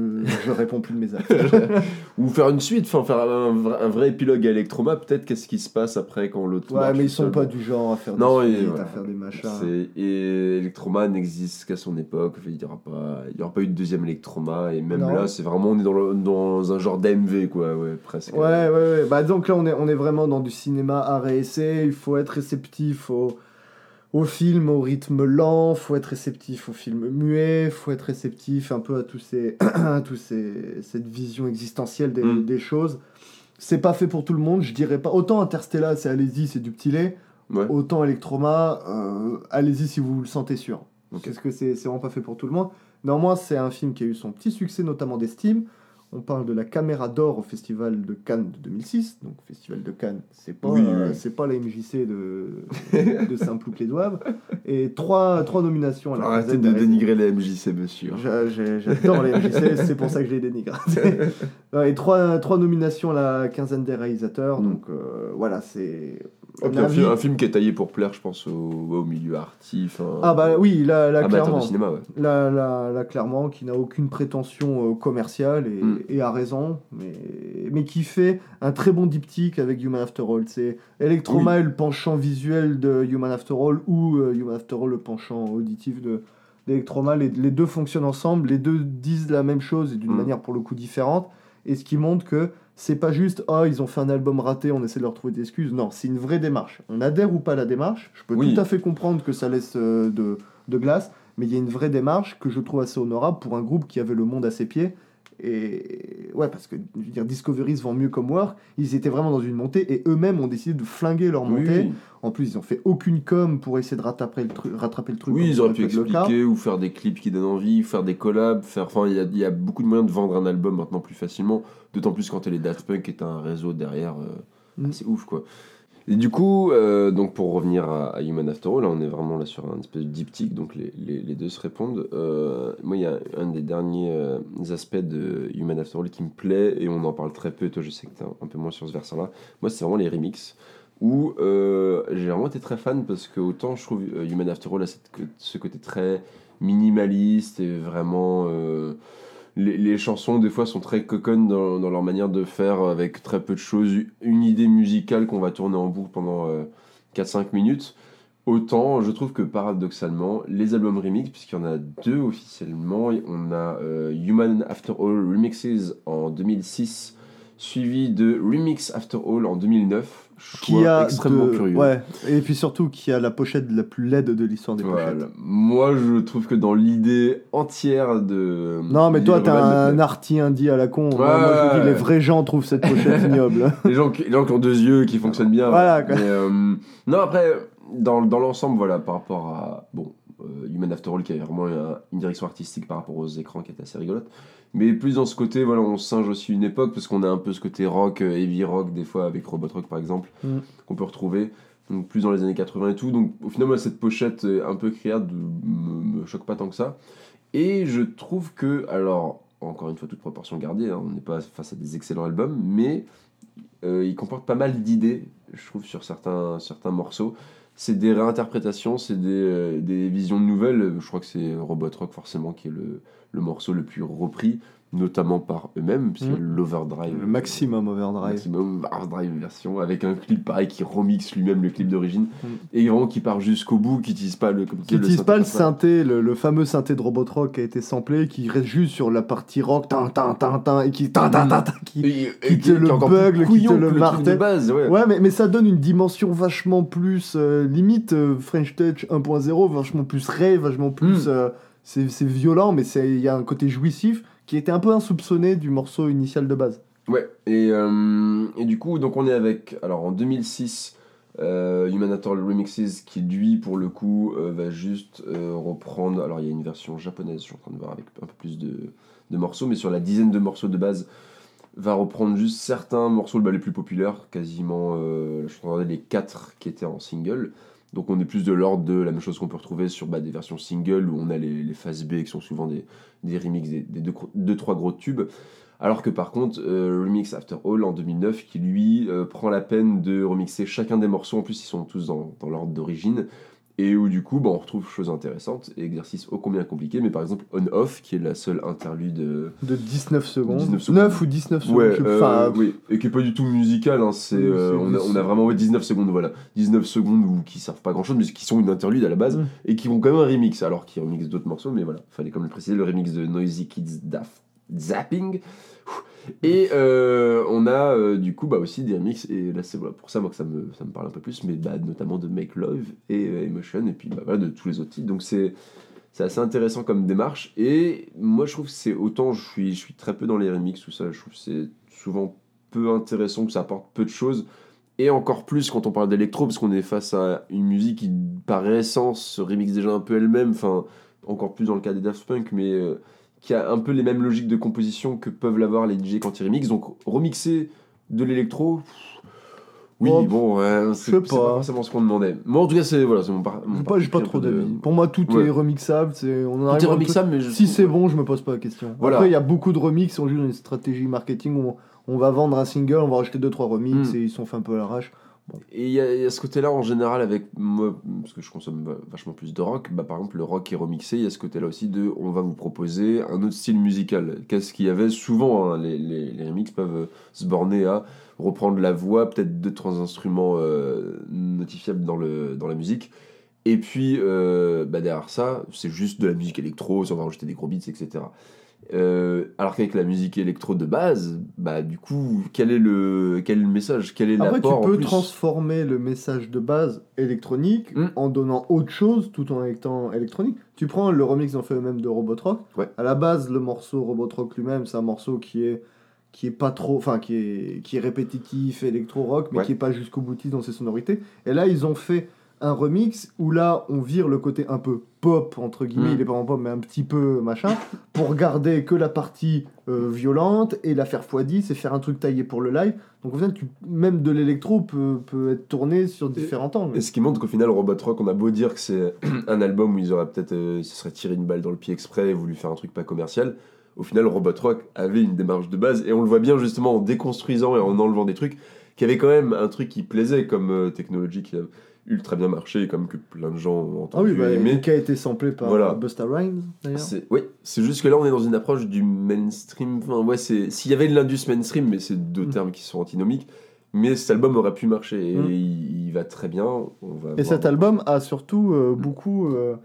je réponds plus de mes actes. (laughs) Ou faire une suite, enfin faire un, vrai- un vrai épilogue à Electroma, peut-être qu'est-ce qui se passe après quand l'autre. ouais, marche mais ils sont pas du genre à faire Non, des et suites, voilà. à faire des machins. C'est- Et Electroma n'existe qu'à son époque. Il n'y aura, pas... il y aura pas eu de deuxième Electroma. Et même Non. là, c'est vraiment, on est dans, le- dans un genre d'AMV, quoi, ouais, presque. Ouais, ouais, ouais. Bah, donc là, on est, on est vraiment dans du cinéma et essai. Il faut être réceptif au, au film, au rythme lent. Il faut être réceptif au film muet. Il faut être réceptif un peu à tous ces, (clears throat) à tous ces, cette vision existentielle des, Mm. des choses. C'est pas fait pour tout le monde, je dirais pas. Autant Interstellar, c'est allez-y, c'est du petit lait. Ouais. Autant Electroma, euh, allez-y si vous le sentez sûr. Ok. Parce que c'est c'est vraiment pas fait pour tout le monde. Néanmoins, c'est un film qui a eu son petit succès, notamment d'estime. On parle de la caméra d'or au festival de Cannes de 2006. Donc, festival de Cannes, c'est pas, Oui, euh, oui. c'est pas la MJC de, de Saint-Plouc les Douaves. Et trois, trois nominations à la Arrêtez de dénigrer les MJC, monsieur. J'adore les MJC, c'est pour ça que je les dénigre. (laughs) Et trois, trois nominations à la quinzaine des réalisateurs, Mm. donc euh, voilà, c'est. Puis un, film, un film qui est taillé pour plaire, je pense, au, au milieu arty. enfin, Ah bah oui, là, là amateur clairement. de cinéma, ouais. Là, là, là, clairement, qui n'a aucune prétention euh, commerciale et, Mm. Et a raison, mais, mais qui fait un très bon diptyque avec Human After All. C'est Electroma est le penchant visuel de Human After All ou euh, Human After All le penchant auditif de d'Electroma. Les, les deux fonctionnent ensemble, les deux disent la même chose et d'une Mm. manière pour le coup différente, et ce qui montre que c'est pas juste oh ils ont fait un album raté, on essaie de leur trouver des excuses. Non, c'est une vraie démarche. On adhère ou pas à la démarche. Je peux Oui. tout à fait comprendre que ça laisse euh, de, de glace, mais il y a une vraie démarche que je trouve assez honorable pour un groupe qui avait le monde à ses pieds. Et ouais, parce que je veux dire, Discovery se vend mieux comme War. Ils étaient vraiment dans une montée et eux-mêmes ont décidé de flinguer leur montée. oui. En plus, ils ont fait aucune com pour essayer de rattraper le, truc rattraper le truc. Oui, ils auraient pu expliquer ou faire des clips qui donnent envie, faire des collabs, faire. Enfin, il y a, il y a beaucoup de moyens de vendre un album maintenant plus facilement, d'autant plus quand les Daft Punk est un réseau derrière, euh, Mm. c'est ouf quoi. Et du coup, euh, donc pour revenir à, Human After All, là, on est vraiment là sur un espèce de diptyque, donc les, deux se répondent. Euh, moi, il y a un des derniers euh, aspects de Human After All qui me plaît, et on en parle très peu, toi je sais que tu un, un peu moins sur ce versant-là. Moi, c'est vraiment les remixes où j'ai vraiment été très fan parce que autant je trouve Human After All a ce côté très minimaliste et vraiment les, chansons des fois sont très coconnes dans, leur manière de faire avec très peu de choses. Une idée musicale qu'on va tourner en boucle pendant euh, 4-5 minutes. Autant je trouve que paradoxalement les albums remix puisqu'il y en a deux officiellement on a euh, Human After All Remixes en 2006 suivi de Remix After All en 2009 Qui a extrêmement de- curieux Ouais, et puis surtout qui a la pochette la plus laide de l'histoire des Voilà. pochettes. Moi, je trouve que dans l'idée entière de. Non, mais toi, Urban un Legend, arty indie à la con. Ouais, moi, je dis, les vrais gens trouvent cette pochette (laughs) ignoble. les, gens qui, les gens qui ont deux yeux qui fonctionnent bien. Voilà, quoi. Mais, euh, non, après, dans, dans l'ensemble, voilà, par rapport à. Bon, Human After All qui avait vraiment un- une direction artistique par rapport aux écrans qui était assez rigolote. Mais plus dans ce côté, voilà, on singe aussi une époque parce qu'on a un peu ce côté rock, euh, heavy rock, des fois avec Robot Rock par exemple, Mm. qu'on peut retrouver. Donc plus dans les années 80 et tout. Donc au final, moi, cette pochette euh, un peu criarde me, me choque pas tant que ça. Et je trouve que, alors, encore une fois, toute proportion gardée, hein, on n'est pas face à des excellents albums, mais euh, il comporte pas mal d'idées, je trouve, sur certains, certains morceaux. C'est des réinterprétations, c'est des, euh, visions nouvelles. Je crois que c'est Robot Rock, forcément, qui est le morceau le plus repris, notamment par eux-mêmes, puisqu'il y a Mm. l'Overdrive. Le maximum overdrive. Maximum Overdrive version, avec un clip pareil qui remixe lui-même le clip d'origine, Mm. et vraiment qui part jusqu'au bout, qui n'utilise pas le. Qui n'utilise pas le synthé le, le fameux synthé de Robot Rock qui a été samplé, qui reste juste sur la partie rock, tin, tin, tin, tin, et qui, tin, tin, tin, tin, qui, Et- qui et te le bugle, qui te le martèle. base, ouais. Ouais, mais, mais ça donne une dimension vachement plus euh, limite euh, French Touch 1.0, vachement plus rave, vachement plus. Mm. euh, c'est violent, mais c'est- il y a un côté jouissif qui était un peu insoupçonné du morceau initial de base. Ouais, et, euh, et du coup, donc on est avec, alors en 2006, euh, Humanatory Remixes qui lui, pour le coup, euh, va juste euh, reprendre, alors il y a une version japonaise, je suis en train de voir avec un peu plus de, de morceaux, mais sur la dizaine de morceaux de base, va reprendre juste certains morceaux bah, les plus populaires, quasiment, je les quatre qui étaient en single. Donc on est plus de l'ordre de la même chose qu'on peut retrouver sur bah, des versions single où on a les, les phases B qui sont souvent des, des remixes des, des deux, trois gros tubes. Alors que par contre, euh, Remix After All en 2009, qui lui euh, prend la peine de remixer chacun des morceaux, en plus ils sont tous dans l'ordre d'origine, et où du coup bah, on retrouve choses intéressantes, et exercices ô combien compliqués, mais par exemple On Off, qui est la seule interlude. euh, De 19 secondes. 19 secondes. 9 ou 19 secondes. Ouais, je sais pas. euh, Enfin, oui, et qui est pas du tout musical, hein, c'est, euh, on, a, on a vraiment ouais, 19 secondes, voilà. 19 secondes où, qui servent pas grand chose, mais qui sont une interlude à la base, Mm. et qui vont quand même un remix, alors qu'ils remixent d'autres morceaux, mais voilà, fallait comme le préciser, le remix de Noisy Kids Daft Zapping. Et euh, on a euh, du coup bah, aussi des remixes, et là c'est pour ça moi que ça me, ça me parle un peu plus, mais bah, notamment de Make Love et euh, Emotion, et puis bah, de tous les autres titres. Donc c'est assez intéressant comme démarche, et moi je trouve que c'est autant je suis, je suis très peu dans les remixes, tout ça, je trouve que c'est souvent peu intéressant, que ça apporte peu de choses, et encore plus quand on parle d'électro, parce qu'on est face à une musique qui par essence se remixe déjà un peu elle-même, enfin encore plus dans le cas des Daft Punk, mais qui a un peu les mêmes logiques de composition que peuvent l'avoir les DJ quand ils remixent. Donc remixer de l'électro, oui, Oh, bon, ouais, c'est pas pas. forcément ce qu'on demandait. Moi en tout cas, c'est voilà, mon, par, mon j'ai pas, j'ai pas parti trop de- d'avis. Pour moi, tout Ouais. est remixable. On Tout est peu- remixable, mais je Si c'est bon, je me pose pas la question. Voilà. Après, il y a beaucoup de remix, on joue dans une stratégie marketing où on, on va vendre un single, on va rajouter 2-3 remix Mm. et ils sont faits un peu à l'arrache. Et il y, a ce côté-là en général avec moi, parce que je consomme va- vachement plus de rock, bah, par exemple le rock est remixé, il y a ce côté-là aussi de on va vous proposer un autre style musical. Qu'est-ce qu'il y avait souvent, hein, les, les, les peuvent euh, se borner à reprendre la voix, peut-être deux, trois instruments euh, notifiables dans, le, dans la musique. Et puis euh, bah, derrière ça, c'est juste de la musique électro, on va rajouter des gros beats, etc. Euh, alors qu'avec la musique électro de base, bah du coup, quel est le, quel est le message? Quel est Après, tu l'apport peux transformer le message de base électronique Mm. en donnant autre chose tout en étant électronique. Tu prends le remix en fait eux-mêmes de Robot Rock. Ouais. À la base, le morceau Robot Rock lui-même, c'est un morceau qui est qui est pas trop, enfin qui est qui est répétitif, électro rock, mais Ouais. qui est pas jusqu'au boutiste dans ses sonorités. Et là, ils ont fait un remix où là, on vire le côté un peu pop entre guillemets, Mm. il est pas en pop, mais un petit peu machin, pour garder que la partie euh, violente et la faire x10 et faire un truc taillé pour le live. Donc au final, tu, même de l'électro peut, peut être tourné sur différents angles. Et ce qui montre qu'au final, Robot Rock, on a beau dire que c'est (clears throat) un album où ils auraient peut-être euh, se seraient tiré une balle dans le pied exprès et voulu faire un truc pas commercial. Au final, Robot Rock avait une démarche de base et on le voit bien justement en déconstruisant et en enlevant des trucs qui avaient quand même un truc qui plaisait comme euh, technologie qui ultra bien marché et comme que plein de gens ont Ah oui, entendu bah, et aimé. qui a été samplé par Voilà. Busta Rhymes d'ailleurs. Oui, c'est juste que là on est dans une approche du mainstream. Enfin ouais, c'est s'il y avait de l'indus mainstream, mais c'est deux Mm. termes qui sont antinomiques. Mais cet album aurait pu marcher et Mm. il, il va très bien. On va Et cet album a surtout euh, beaucoup, euh,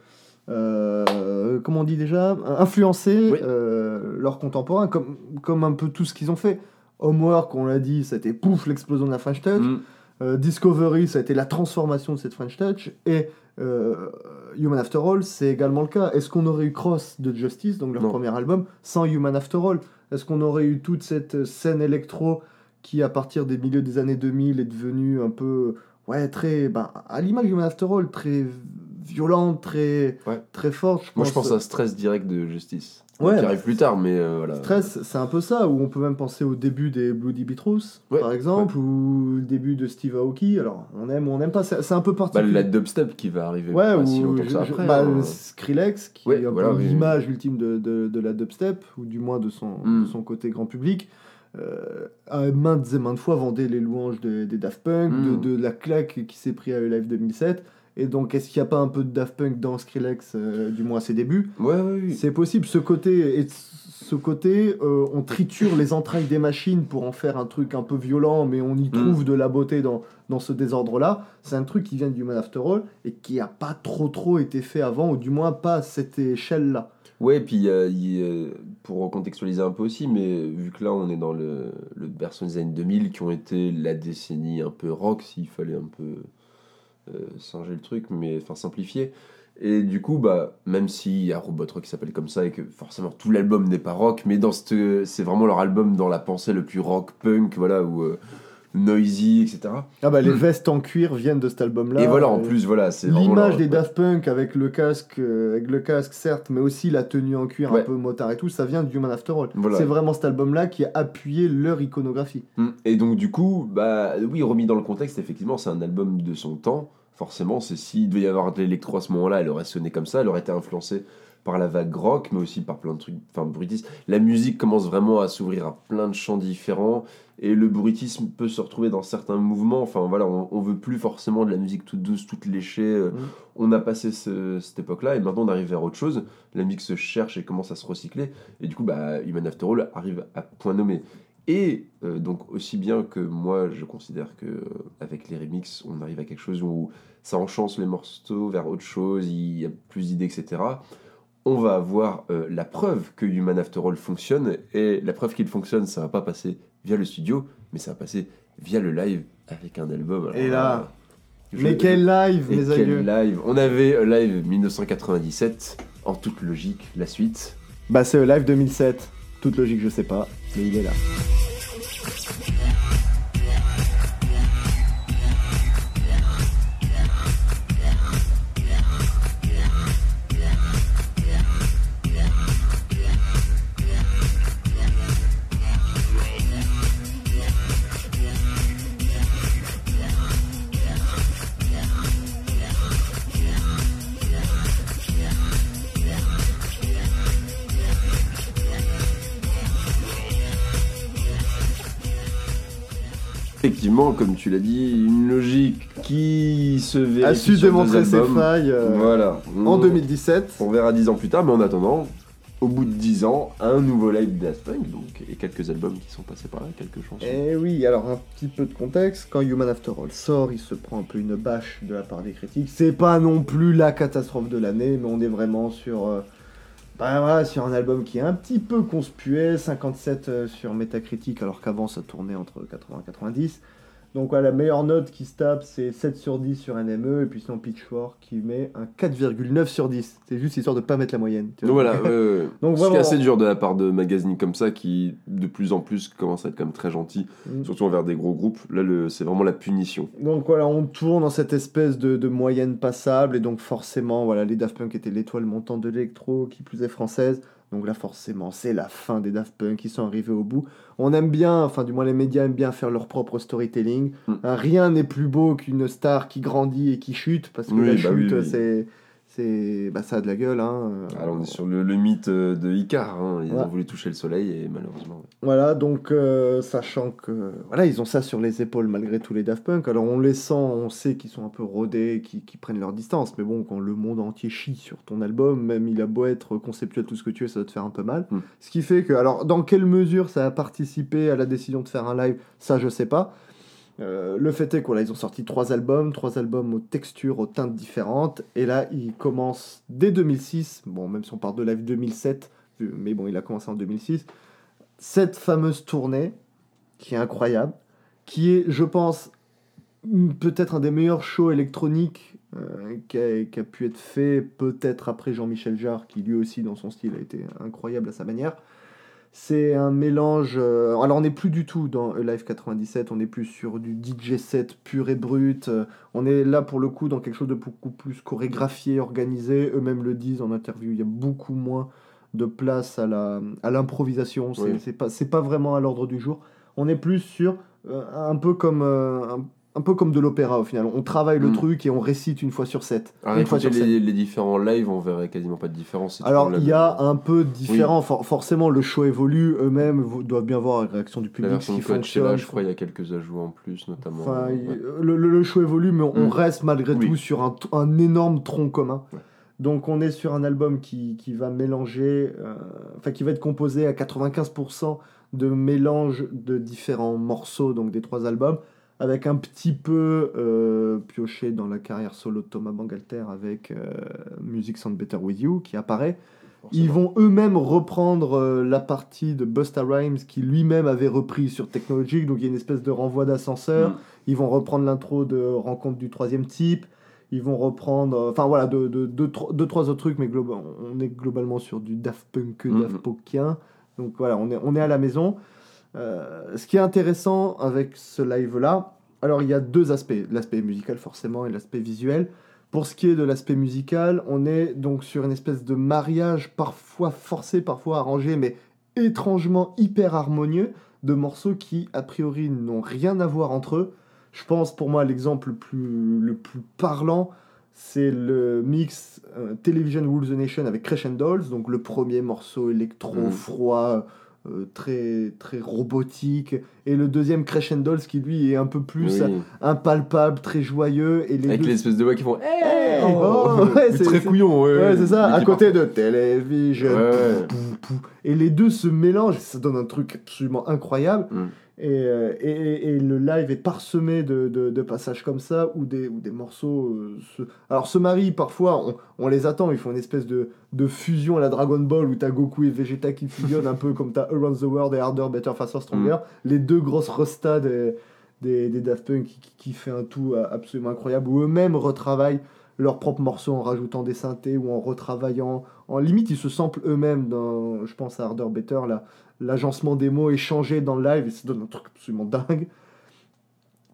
euh, comment on dit déjà, influencé Oui. euh, leurs contemporains, comme, comme un peu tout ce qu'ils ont fait. Homework, on l'a dit, été pouf, l'explosion de la French Touch. Mm. Euh, Discovery, ça a été la transformation de cette French Touch. Et euh, Human After All, c'est également le cas. Est-ce qu'on aurait eu Cross de Justice, donc leur Non. premier album, sans Human After All? Est-ce qu'on aurait eu toute cette scène électro qui, à partir des milieux des années 2000, est devenue un peu, ouais, très, ben, à l'image de Human After All, très violente, très, Ouais. très forte. Moi, je pense à Stress Direct de Justice. Ouais, qui bah, arrive plus tard, mais euh, voilà. Stress, c'est un peu ça, où on peut même penser au début des Bloody Beetroots, Ouais, par exemple, ou le début de Steve Aoki. Alors, on aime ou on n'aime pas, c'est un peu Bah, particulier. la dubstep qui va arriver Ouais, pas ou si longtemps que ça je- je- après. bah, hein. Skrillex, qui est un voilà, peu oui. l'image ultime de, de, de la dubstep, ou du moins de son, Mm. de son côté grand public, euh, a maintes et maintes fois vendé les louanges de- des Daft Punk, Mm. de, de la claque qui s'est pris à Live 2007. Et donc, est-ce qu'il n'y a pas un peu de Daft Punk dans Skrillex, euh, du moins à ses débuts? Ouais, ouais, oui. C'est possible. Ce côté, et ce côté euh, on triture les entrailles des machines pour en faire un truc un peu violent, mais on y trouve de la beauté dans, dans ce désordre-là. C'est un truc qui vient du Man After All et qui a pas trop trop été fait avant, ou du moins pas à cette échelle-là. Ouais, puis il y a- pour recontextualiser un peu aussi, mais vu que là on est dans le, le berceau des années 2000 qui ont été la décennie un peu rock, s'il fallait un peu euh, singer le truc, mais enfin simplifier. Et du coup, bah, même s'il y a Robot Rock qui s'appelle comme ça et que forcément tout l'album n'est pas rock, mais dans c'est vraiment leur album dans la pensée le plus rock punk, voilà, ou euh, noisy, etc. Ah bah les vestes en cuir viennent de cet album-là. Et voilà, en plus, voilà, c'est L'image des Daft Punk avec le casque, euh, avec le casque certes, mais aussi la tenue en cuir un peu motard et tout, ça vient du Man After All. Voilà. C'est vraiment cet album-là qui a appuyé leur iconographie. Mm. Et donc du coup, bah oui, remis dans le contexte, effectivement, c'est un album de son temps. Forcément, c'est s'il devait y avoir de l'électro à ce moment-là, elle aurait sonné comme ça, elle aurait été influencée par la vague rock, mais aussi par plein de trucs, enfin bruitisme. La musique commence vraiment à s'ouvrir à plein de champs différents, et le bruitisme peut se retrouver dans certains mouvements. Enfin voilà, on, on veut plus forcément de la musique toute douce, toute léchée. euh, Mm. On a passé ce- cette époque-là, et maintenant on arrive vers autre chose. La musique se cherche et commence à se recycler, et du coup, bah, Human After All arrive à point nommé. Et euh, donc aussi bien que moi, je considère que euh, avec les remixes, on arrive à quelque chose où ça enchance les morceaux vers autre chose, il y a plus d'idées, etc. On va avoir euh, la preuve que Human After All fonctionne, et la preuve qu'il fonctionne, ça va pas passer via le studio, mais ça va passer via le live avec un album. Alors Et là, je- mais quel live, et mes quel aïeux live On avait euh, live 1997, en toute logique, la suite. Bah c'est le live 2007. Toute logique, je sais pas, mais il est là. Effectivement, comme tu l'as dit, une logique qui se vérifie A su sur démontrer ses failles euh, Voilà. en On- 2017. On verra dix ans plus tard, mais en attendant, au bout de dix ans, un nouveau live Daft Punk, donc, et quelques albums qui sont passés par là, quelques chansons. Eh oui, alors un petit peu de contexte, quand Human After All sort, il se prend un peu une bâche de la part des critiques. C'est pas non plus la catastrophe de l'année, mais on est vraiment sur, euh, bah voilà, sur un album qui est un petit peu conspué, 57 euh, sur Metacritic, alors qu'avant ça tournait entre 80 et 90. Donc voilà, la meilleure note qui se tape, c'est 7 sur 10 sur NME, et puis sinon Pitchfork qui met un 4,9 sur 10. C'est juste histoire de pas mettre la moyenne. tu Donc vois. voilà. (laughs) Donc ce qui est vraiment- assez dur de la part de magazines comme ça qui, de plus en plus, commencent à être quand même très gentils, Mm. surtout envers des gros groupes. Là, c'est vraiment la punition. Donc voilà, on tourne dans cette espèce de, de moyenne passable, et donc forcément, voilà, les Daft Punk étaient l'étoile montante de l'électro, qui plus est française. Donc là, forcément, c'est la fin des Daft Punk, ils sont arrivés au bout. On aime bien, enfin du moins les médias aiment bien faire leur propre storytelling. Mm. Hein, rien n'est plus beau qu'une star qui grandit et qui chute, parce que Oui, la bah chute, oui, oui. c'est... C'est, bah, ça a de la gueule. Hein. Alors, on est sur le, le mythe euh, de Icar. hein. Ils ont voulu toucher le soleil et malheureusement. Voilà, donc euh, sachant que voilà, ils ont ça sur les épaules malgré tous les Daft Punk. Alors on les sent, on sait qu'ils sont un peu rodés, qu'ils prennent leur distance. Mais bon, quand le monde entier chie sur ton album, même il a beau être conceptuel tout ce que tu veux, ça va te faire un peu mal. Mm. Ce qui fait que, alors dans quelle mesure ça a participé à la décision de faire un live, ça je sais pas. Euh, le fait est qu'ils ils ont sorti trois albums, trois albums aux textures, aux teintes différentes, et là ils commencent dès 2006, bon même si on part de live 2007, vu- mais bon il a commencé en 2006, cette fameuse tournée qui est incroyable, qui est, je pense, peut-être un des meilleurs shows électroniques euh, qui a pu être fait, peut-être après Jean-Michel Jarre, qui lui aussi, dans son style, a été incroyable à sa manière. C'est un mélange. euh, alors, on n'est plus du tout dans Live 97, on est plus sur du DJ set pur et brut. euh, on est là pour le coup dans quelque chose de beaucoup plus chorégraphié, organisé. Eux-mêmes le disent en interview, il y a beaucoup moins de place à la à l'improvisation. C'est Oui. c'est pas, c'est pas vraiment à l'ordre du jour. On est plus sur euh, un peu comme. un, un peu comme de l'opéra au final. On travaille le Mm. truc et on récite une fois sur sept. Alors, une fois sur sept. les, les différents lives, on verrait quasiment pas de différence. Alors, la il y a un peu différent. For- forcément, le show évolue. Eux-mêmes doivent bien voir la réaction du La public, ce version qui de Coachella, fonctionne. je crois, il y a quelques ajouts en plus, notamment. Enfin, il- Ouais. le, le- le show évolue, mais on Mm. reste malgré Oui. tout sur un, énorme tronc commun. Ouais. Donc, on est sur un album qui, qui va mélanger, euh, enfin, qui va être composé à 95% de mélange de différents morceaux, donc des trois albums, avec un petit peu euh, pioché dans la carrière solo de Thomas Bangalter avec euh, Music Sound Better With You qui apparaît. Ils vont eux-mêmes reprendre euh, la partie de Busta Rhymes qui lui-même avait repris sur Technologic, donc il y a une espèce de renvoi d'ascenseur. Mm. Ils vont reprendre l'intro de Rencontre du troisième type. Ils vont reprendre, euh, enfin voilà, deux, deux, trois, autres trucs, mais on est globalement sur du Daft Punk, Mhm. Daft Punkien. Donc voilà, on est, on est à la maison. Euh, ce qui est intéressant avec ce live-là, alors il y a deux aspects, l'aspect musical forcément et l'aspect visuel. Pour ce qui est de l'aspect musical, on est donc sur une espèce de mariage parfois forcé, parfois arrangé, mais étrangement hyper harmonieux de morceaux qui a priori n'ont rien à voir entre eux. Je pense pour moi l'exemple le plus, le plus parlant, c'est le mix euh, Television Rules the Nation avec Crescendos, donc le premier morceau électro Mhm. froid, très très robotique, et le deuxième Crescendos qui lui est un peu plus Oui. impalpable, très joyeux, et les Avec deux- les espèces de voix qui font Hey Oh, (laughs) ouais, c'est- très couillon, ouais. Ouais, c'est ça, à côté de Television. Ouais. Et les deux se mélangent, ça donne un truc absolument incroyable. Mm. Et, euh, et, et- le live est parsemé de, de, de passages comme ça, où des, où des morceaux euh, se... Alors se marient parfois, on, on les attend, ils font une espèce de, de fusion à la Dragon Ball, où t'as Goku et Vegeta qui fusionnent, un peu comme t'as Around the World et Harder, Better, Faster, Stronger. Les deux grosses restas des, des, des Daft Punk qui, qui fait un tout euh, absolument incroyable, où eux-mêmes retravaillent leurs propres morceaux en rajoutant des synthés ou en retravaillant. En limite, ils se samplent eux-mêmes dans, je pense à Harder Better, là, l'agencement des mots est changé dans le live et ça donne un truc absolument dingue.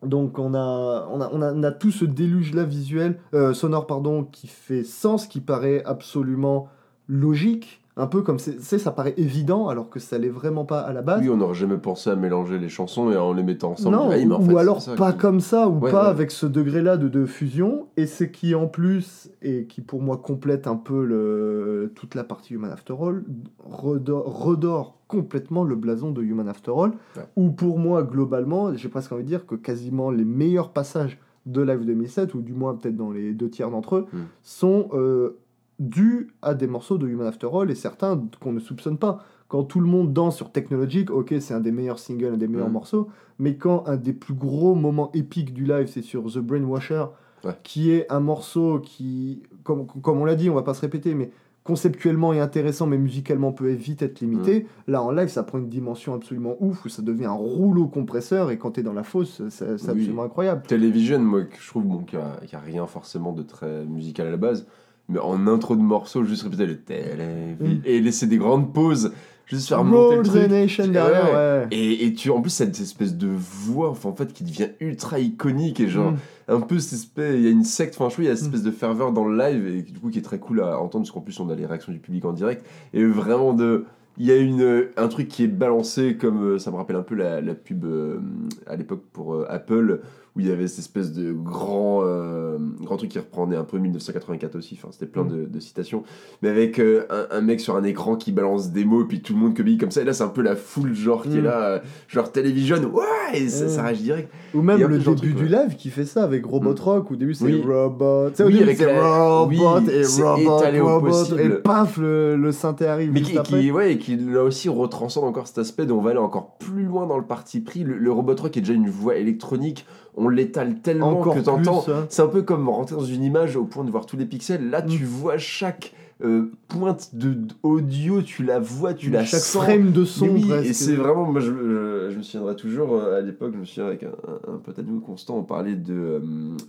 Donc on a, on a, on a, tout ce déluge-là visuel, euh, sonore, pardon, qui fait sens, qui paraît absolument logique, un peu comme c'est, ça paraît évident alors que ça l'est vraiment pas à la base. Oui, on n'aurait jamais pensé à mélanger les chansons et en les mettant ensemble. Non, oui, mais en ou fait, alors ça pas qui- comme ça, ou Ouais, pas ouais. avec ce degré-là de, de fusion, et c'est qui en plus, et qui pour moi complète un peu le, toute la partie Human After All, redore, redore complètement le blason de Human After All, Ouais. où pour moi, globalement, j'ai presque envie de dire que quasiment les meilleurs passages de Live 2007, ou du moins peut-être dans les deux tiers d'entre eux, Mm. sont euh, dus à des morceaux de Human After All, et certains qu'on ne soupçonne pas. Quand tout le monde danse sur Technologic, ok, c'est un des meilleurs singles, un des meilleurs Mm. morceaux, mais quand un des plus gros moments épiques du live, c'est sur The Brainwasher, Ouais. qui est un morceau qui, comme, comme on l'a dit, on va pas se répéter, mais conceptuellement est intéressant, mais musicalement peut vite être limité. Là, en live, ça prend une dimension absolument ouf, où ça devient un rouleau compresseur, et quand t'es dans la fosse, c'est Oui. absolument incroyable. Television, moi, que je trouve bon, qu'il n'y a, rien forcément de très musical à la base, mais en intro de morceau, juste répéter le télévision Mm. et laisser des grandes pauses, juste faire monter le truc. Nation derrière, Ouais, ouais. Et, et tu, en plus, cette espèce de voix, enfin, en fait, qui devient ultra iconique et genre, Mm. un peu cette espèce, il y a une secte, enfin, je trouve, il y a cette Mm. espèce de ferveur dans le live et du coup, qui est très cool à entendre, parce qu'en plus, on a les réactions du public en direct, et vraiment de. Il y a une, un truc qui est balancé comme euh, ça me rappelle un peu la, la pub euh, à l'époque pour euh, Apple où il y avait cette espèce de grand, euh, grand truc qui reprenait un peu 1984 aussi, enfin, c'était plein Mm. de, de citations, mais avec euh, un, un mec sur un écran qui balance des mots et puis tout le monde cobille comme ça, et là c'est un peu la foule genre qui est Mm. là, euh, genre télévision, ouais, et ça, Mm. ça réagit direct. Ou même le début du live qui fait ça avec Robot Mm. Rock, où au début c'est Oui. Robot, tu sais, au Oui, début avec c'est la- Robot oui, et Robot, Robot, et paf, le, le synthé arrive Mais juste qui, après. qui, ouais, et qui là aussi retranscende encore cet aspect dont on va aller encore plus loin dans le parti pris. Le, le robot rock est déjà une voix électronique, on l'étale tellement Encore que t'entends. hein. C'est un peu comme rentrer dans une image au point de voir tous les pixels. Là, Mm. tu vois chaque euh, pointe de audio, tu la vois, tu la Chaque sens. frame de son, oui, et c'est vraiment, moi je, je, je me souviendrai toujours, euh, à l'époque, je me souviens avec un, un, un pote à nous, Constant, on parlait de euh,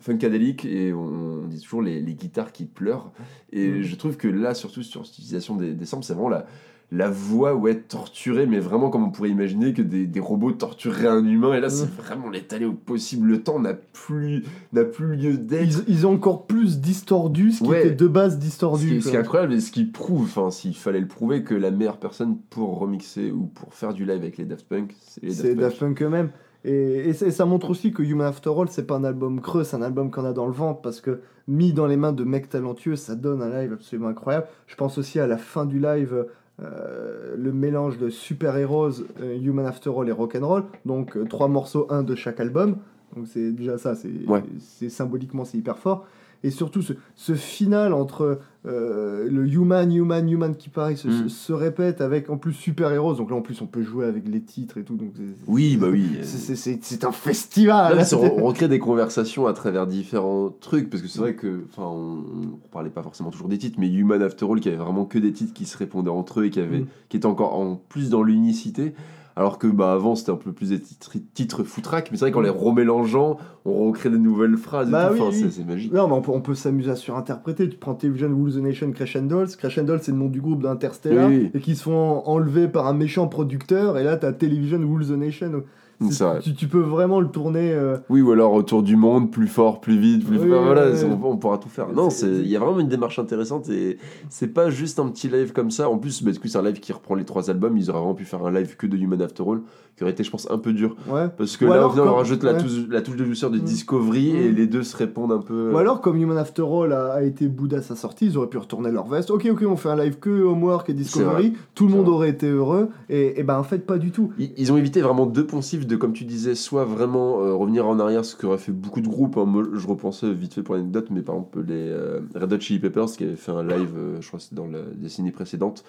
Funkadelic et on, on dit toujours les, les guitares qui pleurent. Et Mm. je trouve que là, surtout sur cette utilisation des, des samples, c'est vraiment la, la voix ouais torturée mais vraiment comme on pourrait imaginer que des, des robots tortureraient un humain et là c'est vraiment l'étaler au possible le temps n'a plus n'a plus lieu d'être Ils, ils ont encore plus distordu ce qui Ouais. était de base ce distordu. qui, est- ce qui est incroyable et ce qui prouve enfin s'il fallait le prouver que la meilleure personne pour remixer ou pour faire du live avec les Daft Punk c'est les Daft Daft Punk eux-mêmes. Et, et c'est- ça montre aussi que Human After All, c'est pas un album creux, c'est un album qu'on a dans le ventre parce que mis dans les mains de mecs talentueux, ça donne un live absolument incroyable. Je pense aussi à la fin du live, euh, le mélange de Super Heroes, euh, Human After All et Rock'n'Roll. Donc euh, trois morceaux, un de chaque album. Donc c'est déjà ça, c'est Ouais. symboliquement c'est hyper fort. Et surtout ce, ce final entre euh, le human, human, human qui pareil se, Mm. se répète avec en plus Super Heroes. Donc là en plus on peut jouer avec les titres et tout. Donc oui bah oui c'est- c'est un festival. Là, on, (laughs) recrée des conversations à travers différents trucs parce que c'est vrai que enfin on, on parlait pas forcément toujours des titres mais Human After All qui avait vraiment que des titres qui se répondaient entre eux et qui avait Mm. qui étaient encore en plus dans l'unicité alors que bah avant c'était un peu plus des titres, titres foutraques mais c'est vrai qu'en les remélangeant on recrée des nouvelles phrases et Bah oui, Enfin, oui. c'est- magique Non, mais on peut, on peut s'amuser à surinterpréter. Tu prends Television Rules the Nation Crescendos. Crescendos, c'est le nom du groupe d'Interstellar. Oui. Et qui se font enlever par un méchant producteur. Et là, t'as Television Rules the Nation. Vrai. Tu, tu peux vraiment le tourner. euh, oui ou alors autour du monde plus fort plus vite plus Oui, enfin, voilà ouais, on, on pourra tout faire non il y a vraiment une démarche intéressante et c'est pas juste un petit live comme ça en plus bah, c'est un live qui reprend les trois albums ils auraient vraiment pu faire un live que de Human After All qui aurait été je pense un peu dur Ouais. parce que Ou là alors on rajoute la, touche, la touche de douceur de Mm. Discovery et Mm. les deux se répondent un peu Ou alors, comme Human After All a, a été Bouddha à sa sortie, ils auraient pu retourner leur veste. Ok, ok, on fait un live que Homework et Discovery. Tout le monde vrai. aurait été heureux. Et, et ben, en fait, pas du tout. Ils, ils ont évité vraiment deux poncifs de, comme tu disais, soit vraiment euh, revenir en arrière, ce qu'auraient fait beaucoup de groupes. hein. Je repensais vite fait pour l'anecdote, mais par exemple les euh, Red Hot Chili Peppers qui avaient fait un live, euh, je crois dans la décennie précédente,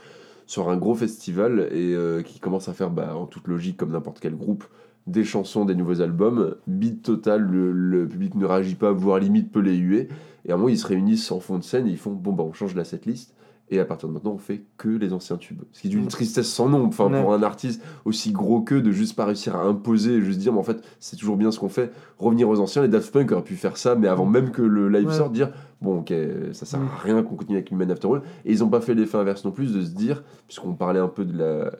sur un gros festival et qui commence à faire, bah, en toute logique, comme n'importe quel groupe, des chansons, des nouveaux albums. Beat total, le, le public ne réagit pas, voire limite peut les huer. Et à un moment, ils se réunissent en fond de scène et ils font bon, bah, on change la setlist. Et à partir de maintenant, on fait que les anciens tubes. Ce qui est d'une tristesse sans nom. Enfin, Ouais. pour un artiste aussi gros que de juste pas réussir à imposer et juste dire, mais en fait, c'est toujours bien ce qu'on fait. Revenir aux anciens, les Daft Punk auraient pu faire ça, mais avant même que le live Ouais. sorte, dire, bon, ok, ça sert Mm. à rien qu'on continue avec Human After All. Et ils ont pas fait l'effet inverse non plus de se dire, puisqu'on parlait un peu de la,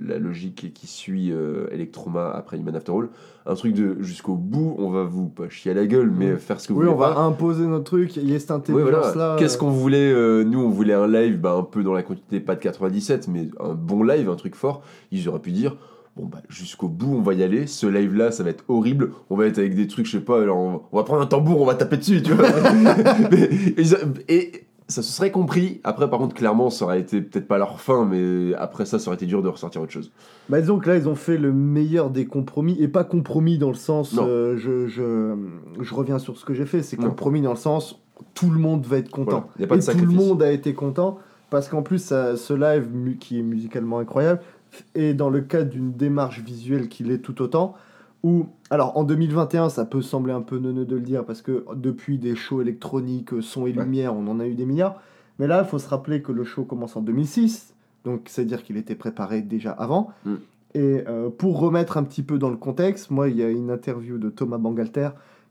la logique qui suit euh, Electroma après Human After All, un truc de jusqu'au bout, on va vous pas chier à la gueule, mais Mm. faire ce que vous Oui, voulez on va imposer notre truc. Il y a cette Oui, voilà. intelligence-là. Qu'est-ce qu'on voulait euh, Nous, on voulait un live bah, un peu dans la continuité, pas de 97, mais un bon live, un truc fort. Ils auraient pu dire bon, bah, jusqu'au bout, on va y aller. Ce live-là, ça va être horrible. On va être avec des trucs, je sais pas, alors on, on va prendre un tambour, on va taper dessus, tu vois. (laughs) Et ça se serait compris. Après, par contre, clairement, ça aurait été peut-être pas leur fin, mais après ça, ça aurait été dur de ressortir autre chose. Bah, disons que là, ils ont fait le meilleur des compromis, et pas compromis dans le sens, euh, je, je, je reviens sur ce que j'ai fait, c'est compromis dans le sens, tout le monde va être content. Voilà. Y a pas de et tout le monde a été content, parce qu'en plus, ça- ce live, qui est musicalement incroyable, est dans le cadre d'une démarche visuelle qui l'est tout autant, où, alors en 2021, ça peut sembler un peu neuneux de le dire, parce que depuis des shows électroniques, euh, son et Ouais. lumière, on en a eu des milliards, mais là, il faut se rappeler que le show commence en 2006, donc c'est-à-dire qu'il était préparé déjà avant, Mm. et euh, pour remettre un petit peu dans le contexte, moi, il y a une interview de Thomas Bangalter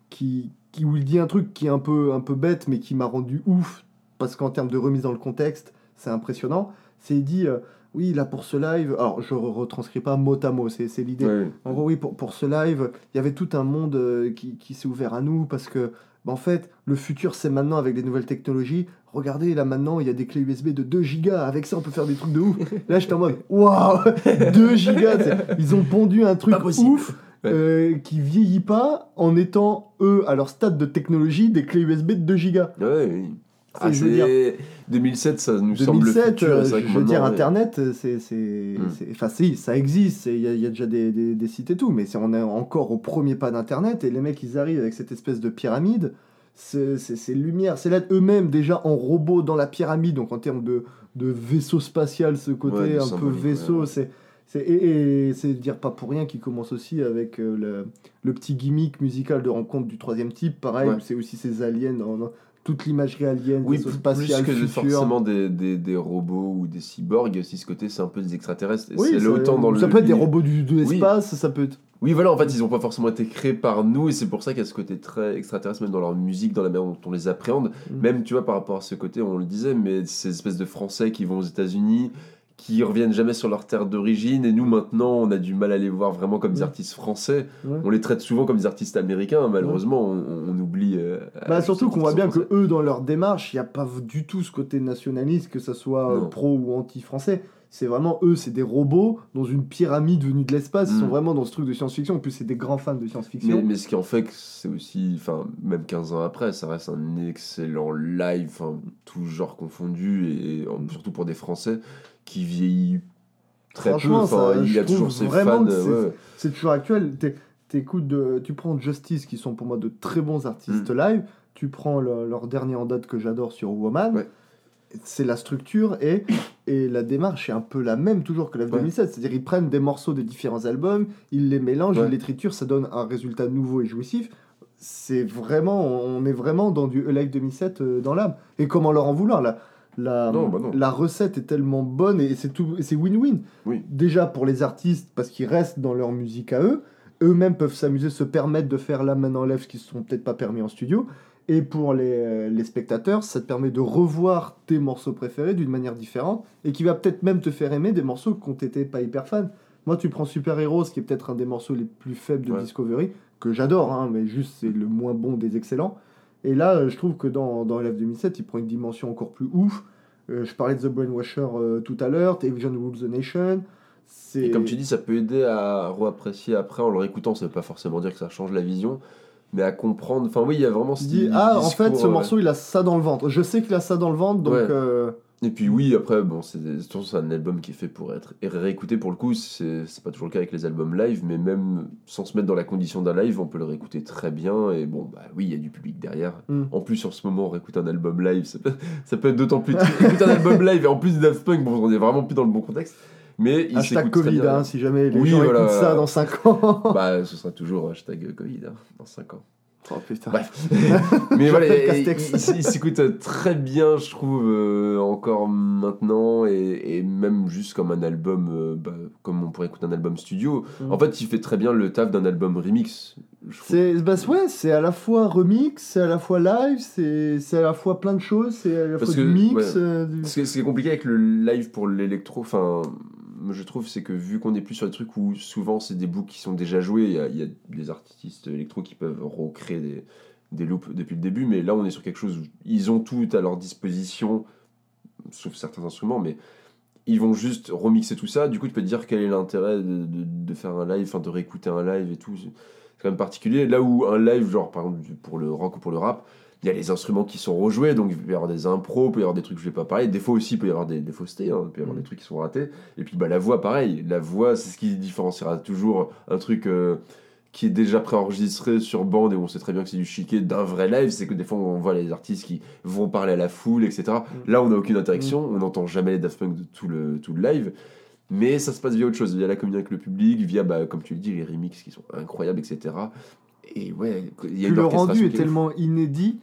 qui, qui où il dit un truc qui est un peu, un peu bête, mais qui m'a rendu ouf, parce qu'en termes de remise dans le contexte, c'est impressionnant. C'est il dit, euh, oui, là pour ce live, alors je re- retranscris pas mot à mot, c'est c'est l'idée. Ouais. En gros, oui, pour, pour ce live, il y avait tout un monde euh, qui, qui s'est ouvert à nous parce que, bah, en fait, le futur, c'est maintenant avec des nouvelles technologies. Regardez, là maintenant, il y a des clés USB de 2 gigas. Avec ça, on peut faire des trucs de ouf. Là, j'étais en mode, waouh, (laughs) 2 gigas. Ils ont pondu un truc ouf euh, qui vieillit pas en étant, eux, à leur stade de technologie, des clés USB de 2 gigas. Ouais, oui. C'est- Ah, je veux dire- c'est 2007, ça nous semble le 2007, futur. euh, je que veux dire. Internet, euh, c'est. c'est- Enfin, si, ça existe, il y, a- il y a déjà des, des- des sites et tout, mais on est encore au premier pas d'Internet, et les mecs, ils arrivent avec cette espèce de pyramide, c'est c'est- c'est lumière, c'est là eux-mêmes déjà en robot dans la pyramide, donc en termes de, de vaisseau spatial, ce côté Ouais, un peu vaisseau, ouais. c'est. c'est- Et, et c'est dire pas pour rien qu'ils commence aussi avec euh, le, le petit gimmick musical de rencontre du troisième type, pareil, Ouais. c'est aussi ces aliens, toute l'imagerie alien, Oui, plus, spatial, plus que de futur. forcément des, des, des robots ou des cyborgs, aussi ce côté, c'est un peu des extraterrestres. Oui, c'est ça, autant dans ça le. peut être des robots du, de Oui. l'espace, ça peut être. Oui, voilà, en fait, ils n'ont pas forcément été créés par nous, et c'est pour ça qu'il y a ce côté très extraterrestre, même dans leur musique, dans la manière dont on les appréhende. Mm. Même, tu vois, par rapport à ce côté, on le disait, mais ces espèces de Français qui vont aux États-Unis, qui reviennent jamais sur leur terre d'origine et nous maintenant on a du mal à les voir vraiment comme des artistes français Ouais. on les traite souvent comme des artistes américains malheureusement on, on oublie euh, Bah, surtout qu'on voit bien français. que eux, dans leur démarche, il n'y a pas du tout ce côté nationaliste, que ça soit euh, Non. pro ou anti-français. C'est vraiment eux, c'est des robots dans une pyramide venue de l'espace. Ils sont Mm. vraiment dans ce truc de science-fiction. En plus, c'est des grands fans de science-fiction. mais, mais ce qui en fait que c'est aussi enfin même 15 ans après ça reste un excellent live tout genre confondu et, surtout pour des français qui vieillit très peu enfin ça, il a toujours ses fans c'est- ouais. Toujours actuel. T'es- t'écoutes de- tu prends Justice, qui sont pour moi de très bons artistes Mm. live. Tu prends le- leur dernier en date que j'adore sur Woman. Ouais. C'est la structure et, et la démarche est un peu la même toujours que la Ouais. 2007. C'est-à-dire ils prennent des morceaux des différents albums, ils les mélangent, ils les triturent, ça donne un résultat nouveau et jouissif. C'est vraiment, on est vraiment dans du Live 2007 euh, dans l'âme. Et comment leur en vouloir la, la, Non, bah non. la recette est tellement bonne et c'est tout, c'est win-win. Oui. Déjà pour les artistes parce qu'ils restent dans leur musique à eux, eux-mêmes peuvent s'amuser, se permettre de faire là maintenant live ce qui ne sont peut-être pas permis en studio. Et pour les, les spectateurs, ça te permet de revoir tes morceaux préférés d'une manière différente et qui va peut-être même te faire aimer des morceaux qu'on t'était pas hyper fan. Moi, tu prends Super Heroes, qui est peut-être un des morceaux les plus faibles de Ouais. Discovery, que j'adore, hein, mais juste c'est le moins bon des excellents. Et là, euh, je trouve que dans, dans Live 2007, il prend une dimension encore plus ouf. Euh, je parlais de The Brainwasher euh, tout à l'heure, Television Rules the Nation. Et comme tu dis, ça peut aider à réapprécier après en le réécoutant. Ça veut pas forcément dire que ça change la vision, mais à comprendre. Enfin, oui, il y a vraiment ce dis, di- ah, en fait, ce morceau, il a ça dans le ventre. Je sais qu'il a ça dans le ventre, donc. Ouais. Et puis, oui, après, bon, c'est un album qui est fait pour être réécouté. Pour le coup, c'est pas toujours le cas avec les albums live, mais même sans se mettre dans la condition d'un live, on peut le réécouter très bien. Et bon, bah oui, il y a du public derrière. Mm. En plus, en ce moment, réécouter un album live, ça peut, (laughs) ça peut être d'autant plus. Un album live et en plus Daft Punk, bon, on est vraiment plus dans le bon contexte. Mais il hashtag Covid, hein, si jamais les Oui, gens voilà. écoutent ça dans 5 ans. Bah, ce sera toujours hashtag Covid hein, dans 5 ans. Oh putain. Bref. (laughs) Mais voilà, il, Castex. il- il s'écoute très bien, je trouve, euh, encore maintenant, et, et même juste comme un album, euh, bah, comme on pourrait écouter un album studio. Mm. En fait, il fait très bien le taf d'un album remix. C'est bah, ouais, c'est à la fois remix, c'est à la fois live, c'est c'est à la fois plein de choses, c'est à la Parce fois que, du mix. ouais. euh, du- Ce qui est- ce qui est compliqué avec le live pour l'électro, enfin, je trouve, c'est que vu qu'on est plus sur des trucs où souvent c'est des boucles qui sont déjà joués, il y a, des artistes électro qui peuvent recréer des, loops depuis le début, mais là on est sur quelque chose où ils ont tout à leur disposition, sauf certains instruments, mais ils vont juste remixer tout ça. Du coup, tu peux te dire quel est l'intérêt de, de- de faire un live, enfin de réécouter un live et tout. C'est quand même particulier. Là où un live, genre par exemple pour le rock ou pour le rap, il y a les instruments qui sont rejoués, donc il peut y avoir des impros, il peut y avoir des trucs que je vais pas parler. Des fois aussi, il peut y avoir des, des faussetés, hein, il peut y avoir Mm. des trucs qui sont ratés. Et puis bah, la voix, pareil. La voix, c'est ce qui différenciera toujours un truc euh, qui est déjà préenregistré sur bande et on sait très bien que c'est du chiquet d'un vrai live. C'est que des fois, on voit les artistes qui vont parler à la foule, etc. Mm. Là, on n'a aucune interaction, on n'entend jamais les Daft Punk de tout le, tout le live. Mais ça se passe via autre chose, via la communication avec le public, via, bah, comme tu le dis, les remixes qui sont incroyables, etc. Et ouais, il y a Puis une le rendu est tellement inédit,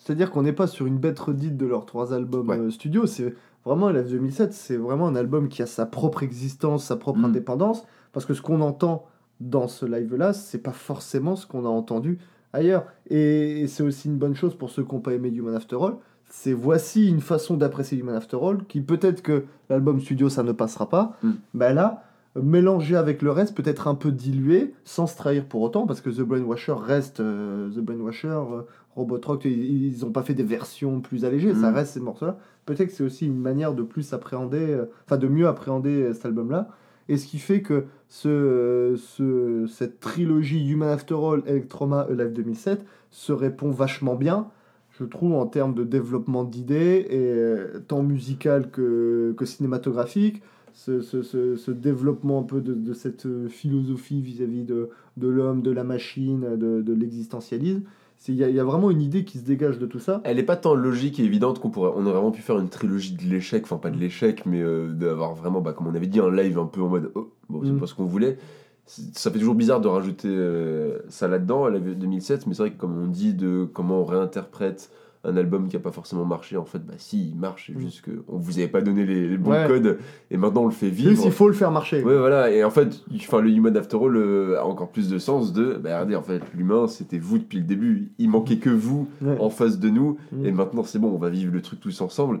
c'est-à-dire qu'on n'est pas sur une bête redite de leurs trois albums Ouais. euh, studio. C'est vraiment Live 2007, c'est vraiment un album qui a sa propre existence, sa propre Mm. indépendance, parce que ce qu'on entend dans ce live-là, c'est pas forcément ce qu'on a entendu ailleurs. Et, et c'est aussi une bonne chose pour ceux qui n'ont pas aimé Human After All. C'est voici une façon d'apprécier Human After All, qui peut-être que l'album studio ça ne passera pas, Mm. mais là, mélangé avec le reste, peut-être un peu dilué, sans se trahir pour autant, parce que The Brainwasher reste euh, The Brainwasher, euh, Robot Rock, ils ils ont pas fait des versions plus allégées, ça Mm. reste ces morceaux-là. Peut-être que c'est aussi une manière de plus appréhender, euh, enfin de mieux appréhender euh, cet album-là. Et ce qui fait que ce, ce, cette trilogie Human After All, Electroma, Alive 2007 se répond vachement bien, je trouve, en termes de développement d'idées, et tant musical que, que cinématographique. Ce, ce, ce, ce développement un peu de, de cette euh, philosophie vis-à-vis de, de l'homme, de la machine, de, de l'existentialisme. C'est- Il y, y a vraiment une idée qui se dégage de tout ça. Elle est pas tant logique et évidente qu'on pourrait. On aurait vraiment pu faire une trilogie de l'échec, enfin pas de l'échec, mais euh, d'avoir vraiment, bah, comme on avait dit, un live un peu en mode oh, bon, c'est Mm. pas ce qu'on voulait. Ça fait toujours bizarre de rajouter euh, ça là-dedans, à la 2007, mais c'est vrai que comme on dit de comment on réinterprète un album qui a pas forcément marché, en fait, bah si, il marche, c'est Mm. juste que on vous avait pas donné les, les bons Ouais. codes et maintenant on le fait Plus, vivre. il faut le faire marcher. Ouais, voilà, et en fait, enfin, le Human After All euh, a encore plus de sens de, bah regardez, en fait, l'humain, c'était vous depuis le début, il manquait que vous Ouais. en face de nous, Mm. et maintenant c'est bon, on va vivre le truc tous ensemble.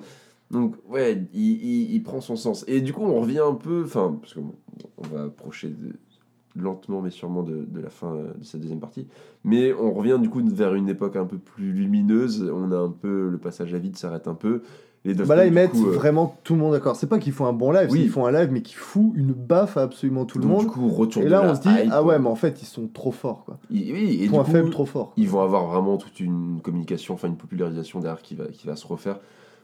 Donc, ouais, il, il- il prend son sens. Et du coup, on revient un peu, enfin, parce qu'on on va approcher de- lentement, mais sûrement de, de la fin euh, de cette deuxième partie. Mais on revient du coup vers une époque un peu plus lumineuse. On a un peu, le passage à vide s'arrête un peu. Les Bah là, ils mettent coup, euh, vraiment tout le monde d'accord. C'est pas qu'ils font un bon live, Oui. qu'ils font un live, mais qui fout une baffe à absolument tout le monde. Du coup, retour Et là, on se dit, ah ouais, mais en fait, ils sont trop forts, quoi. Il- oui, et du Point coup, faible, trop fort. ils vont avoir vraiment toute une communication, enfin une popularisation derrière qui va, qui va se refaire.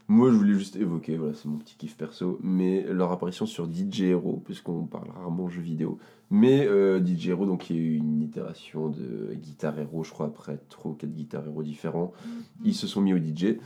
Moi, je voulais juste évoquer, voilà, c'est mon petit kiff perso, mais leur apparition sur DJ Hero, puisqu'on parle rarement jeux vidéo. Mais euh, DJ Hero, donc, il y a eu une itération de Guitar Hero, je crois, après 3 ou 4 Guitar Hero différents. Ils se sont mis au DJ.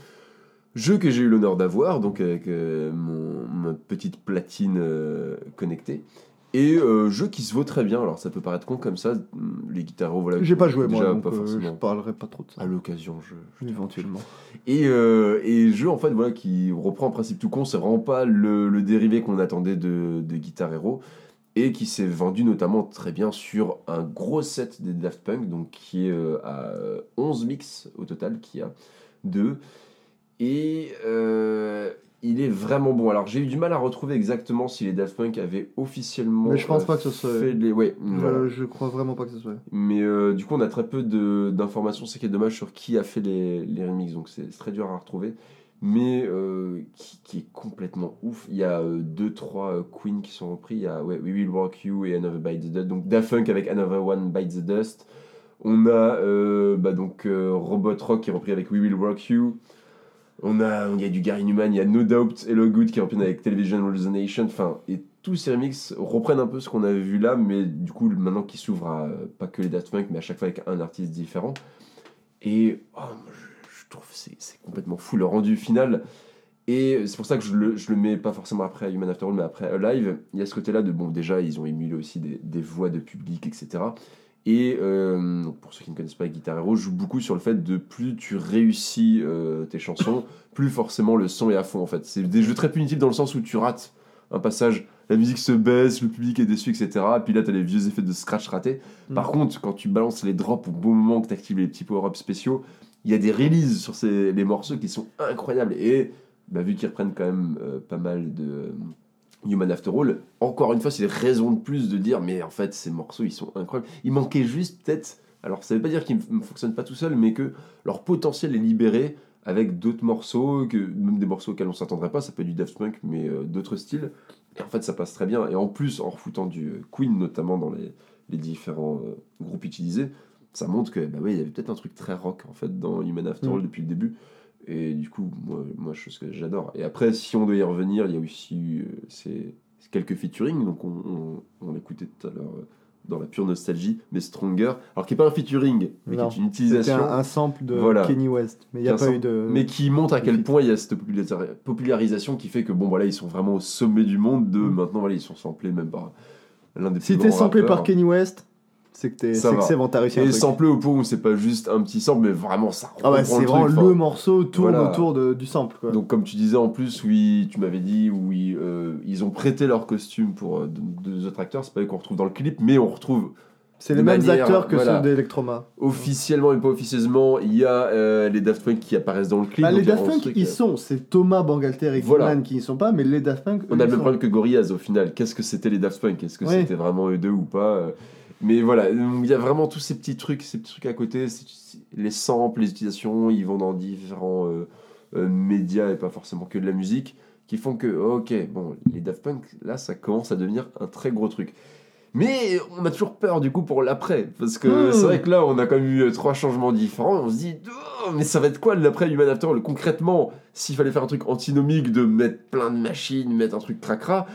Jeu que j'ai eu l'honneur d'avoir, donc avec euh, mon, ma petite platine euh, connectée. Et euh, jeu qui se vaut très bien. Alors ça peut paraître con comme ça, hum, les Guitar Hero, voilà. J'ai pas joué, déjà moi, donc pas euh, je parlerai pas trop de ça. À l'occasion, je, Éventuellement. et, euh, et jeu en fait voilà qui reprend un principe tout con, c'est vraiment pas le, le dérivé qu'on attendait de, de Guitar Hero et qui s'est vendu notamment très bien sur un gros set des Daft Punk donc qui est à 11 mix au total qui a deux et euh, il est vraiment bon. Alors j'ai eu du mal à retrouver exactement si les Daft Punk avaient officiellement Mais je pense euh, pas que ce soit- fait les ouais voilà. Je, crois vraiment pas que ce soit. Mais euh, du coup, on a très peu d'informations, c'est qui est dommage sur qui a fait les, les remixes, donc c'est très dur à retrouver. Mais euh, qui, qui est complètement ouf. Il y a 2-3 Queen qui sont repris. Il y a ouais, We Will Rock You et Another Bite the Dust. Donc Daft Punk avec Another One Bite the Dust. On a euh, bah, donc euh, Robot Rock qui est repris avec We Will Rock You. On a, il y a du Gary Newman, il y a No Doubt, Hello Good qui repris avec Television Resonation. Enfin, et tous ces remixes reprennent un peu ce qu'on avait vu là, mais du coup, maintenant qui s'ouvre à pas que les Daft Punk, mais à chaque fois avec un artiste différent. Et oh, je, trouve c'est c'est complètement fou le rendu final. Et c'est pour ça que je le, je le mets pas forcément après Human After All, mais après Alive. Il y a ce côté-là de, bon, déjà, ils ont émulé aussi des, des voix de public, etc. Et euh, donc, pour ceux qui ne connaissent pas Guitar Hero, je joue beaucoup sur le fait de plus tu réussis euh, tes chansons, (laughs) plus forcément le son est à fond en fait. C'est des jeux très punitifs dans le sens où tu rates un passage, la musique se baisse, le public est déçu, etc. Puis là, tu as les vieux effets de scratch ratés. Par Mm. contre, quand tu balances les drops au bon moment que tu actives les petits power-ups spéciaux, il y a des releases sur ces, les morceaux qui sont incroyables. Et bah, vu qu'ils reprennent quand même euh, pas mal de Human After All, encore une fois, c'est raison de plus de dire mais en fait, ces morceaux ils sont incroyables. Il manquait juste peut-être. Alors, ça veut pas dire qu'ils ne fonctionnent pas tout seuls, mais que leur potentiel est libéré avec d'autres morceaux, que, même des morceaux auxquels on s'attendrait pas. Ça peut être du Daft Punk, mais euh, d'autres styles. Et en fait, ça passe très bien. Et en plus, en refoutant du euh, Queen, notamment dans les, les différents euh, groupes utilisés, ça montre que bah ouais, il y avait peut-être un truc très rock en fait dans Human After All Mm. depuis le début. Et du coup, moi, moi chose que j'adore. Et après, si on doit y revenir, il y a aussi euh, ces quelques featuring. Donc, on, on, on l'écoutait tout à l'heure euh, dans la pure nostalgie, mais Stronger. Alors, qui n'est pas un featuring, mais Non, qui est une utilisation. un, un sample de Voilà. Kenny West. Mais il a pas sample. eu de. mais qui montre à quel point il y a cette populari- popularisation qui fait que bon voilà ils sont vraiment au sommet du monde de Mm. maintenant voilà ils sont samplés même par l'un des Si plus t'es grands samplé par Kenny West, c'est que t'es- c'est bon, t'as réussi et samplé au point où c'est pas juste un petit sample mais vraiment ça Ah ouais, c'est le vraiment truc, le morceau tourne Voilà. autour de, du sample. Quoi. donc comme tu disais en plus oui tu m'avais dit oui euh, ils ont prêté leur costume pour euh, deux autres acteurs c'est pas eux qu'on retrouve dans le clip mais on retrouve c'est les mêmes manière- acteurs que voilà. ceux d'Electroma. officiellement et pas officieusement il y a euh, les Daft Punk qui apparaissent dans le clip Ah, donc les Daft Punk, truc, ils euh, sont. C'est Thomas Bangalter et Voilà. Qui y sont pas, mais les Daft Punk. eux, On a le même problème que Gorillaz au final. Qu'est-ce que c'était les Daft Punk? Est-ce que Oui. c'était vraiment eux deux ou pas Mais voilà, il y a vraiment tous ces petits trucs, ces petits trucs à côté, les samples, les utilisations, ils vont dans différents euh, euh, médias et pas forcément que de la musique, qui font que, ok, bon, les Daft Punk, là, ça commence à devenir un très gros truc. Mais on a toujours peur du coup pour l'après, parce que Hmm. c'est vrai que là, on a quand même eu euh, trois changements différents, et on se dit, oh, mais ça va être quoi l'après Human After All Concrètement, s'il fallait faire un truc antinomique de mettre plein de machines, mettre un truc cracra,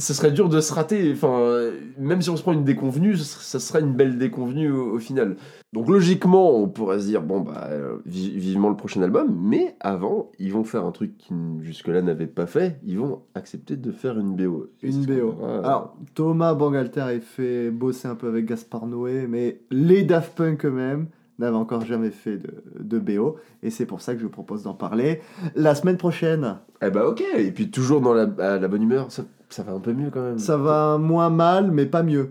ce serait dur de se rater. Enfin, même si on se prend une déconvenue, ça serait une belle déconvenue au, au final. Donc logiquement, on pourrait se dire bon bah euh, vi- vivement le prochain album, mais avant, ils vont faire un truc qu'ils jusque-là n'avaient pas fait. Ils vont accepter de faire une BO. Une BO. Alors, Thomas Bangalter a fait bosser un peu avec Gaspard Noé, mais les Daft Punk eux-mêmes n'avaient encore jamais fait de, de BO, et c'est pour ça que je propose d'en parler la semaine prochaine. Eh bah ok. Et puis toujours dans la, la bonne humeur, ça, ça va un peu mieux quand même. Ça va moins mal, mais pas mieux.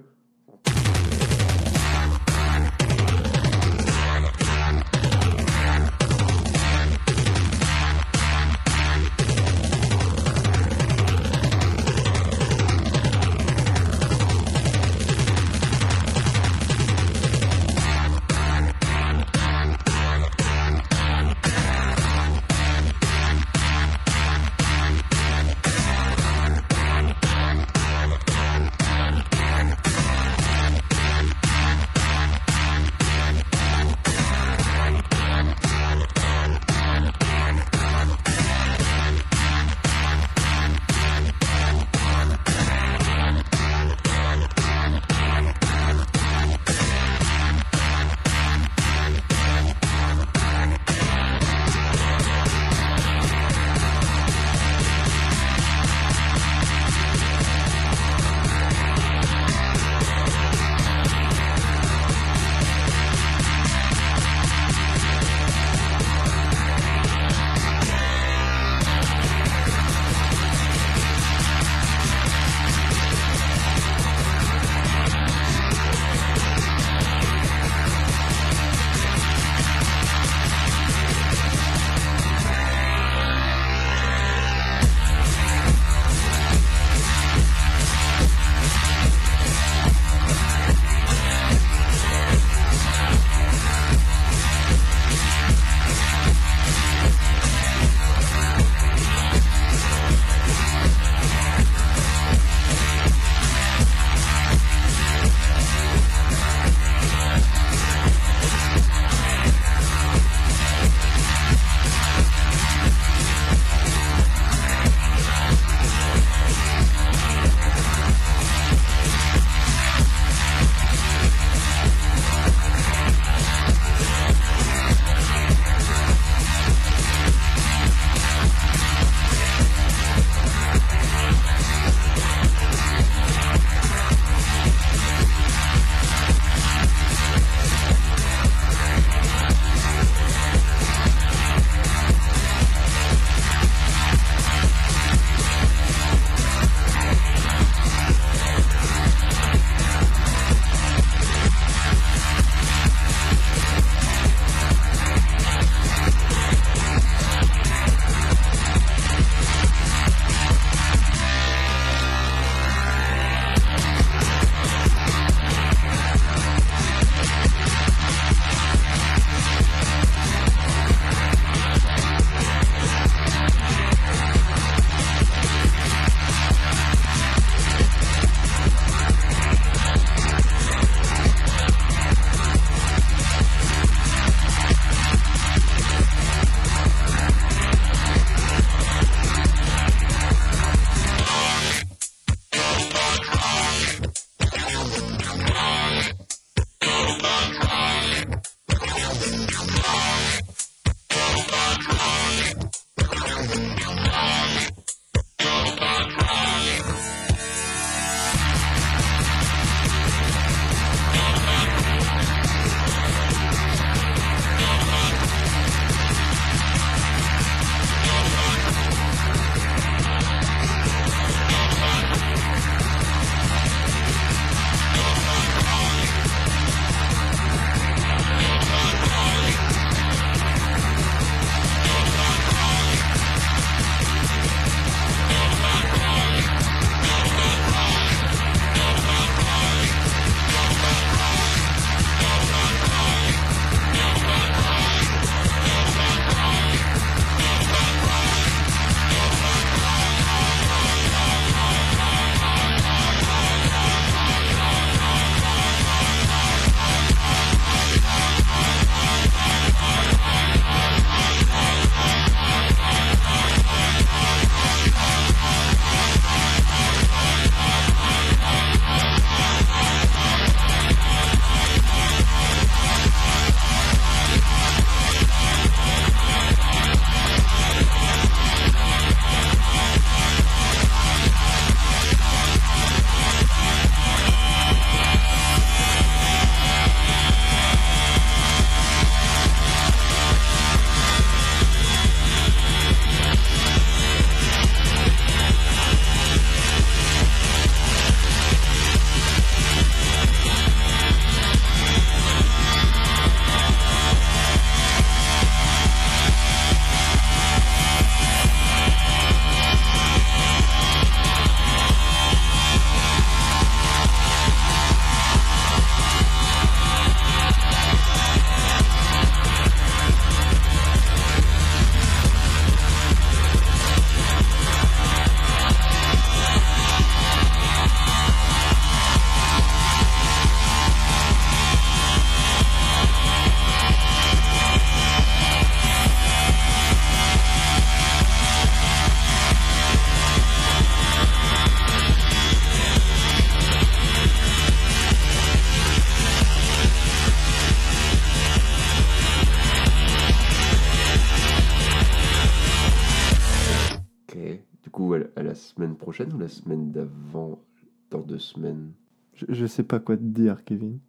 Je, sais pas quoi te dire, Kevin.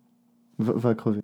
Va crever.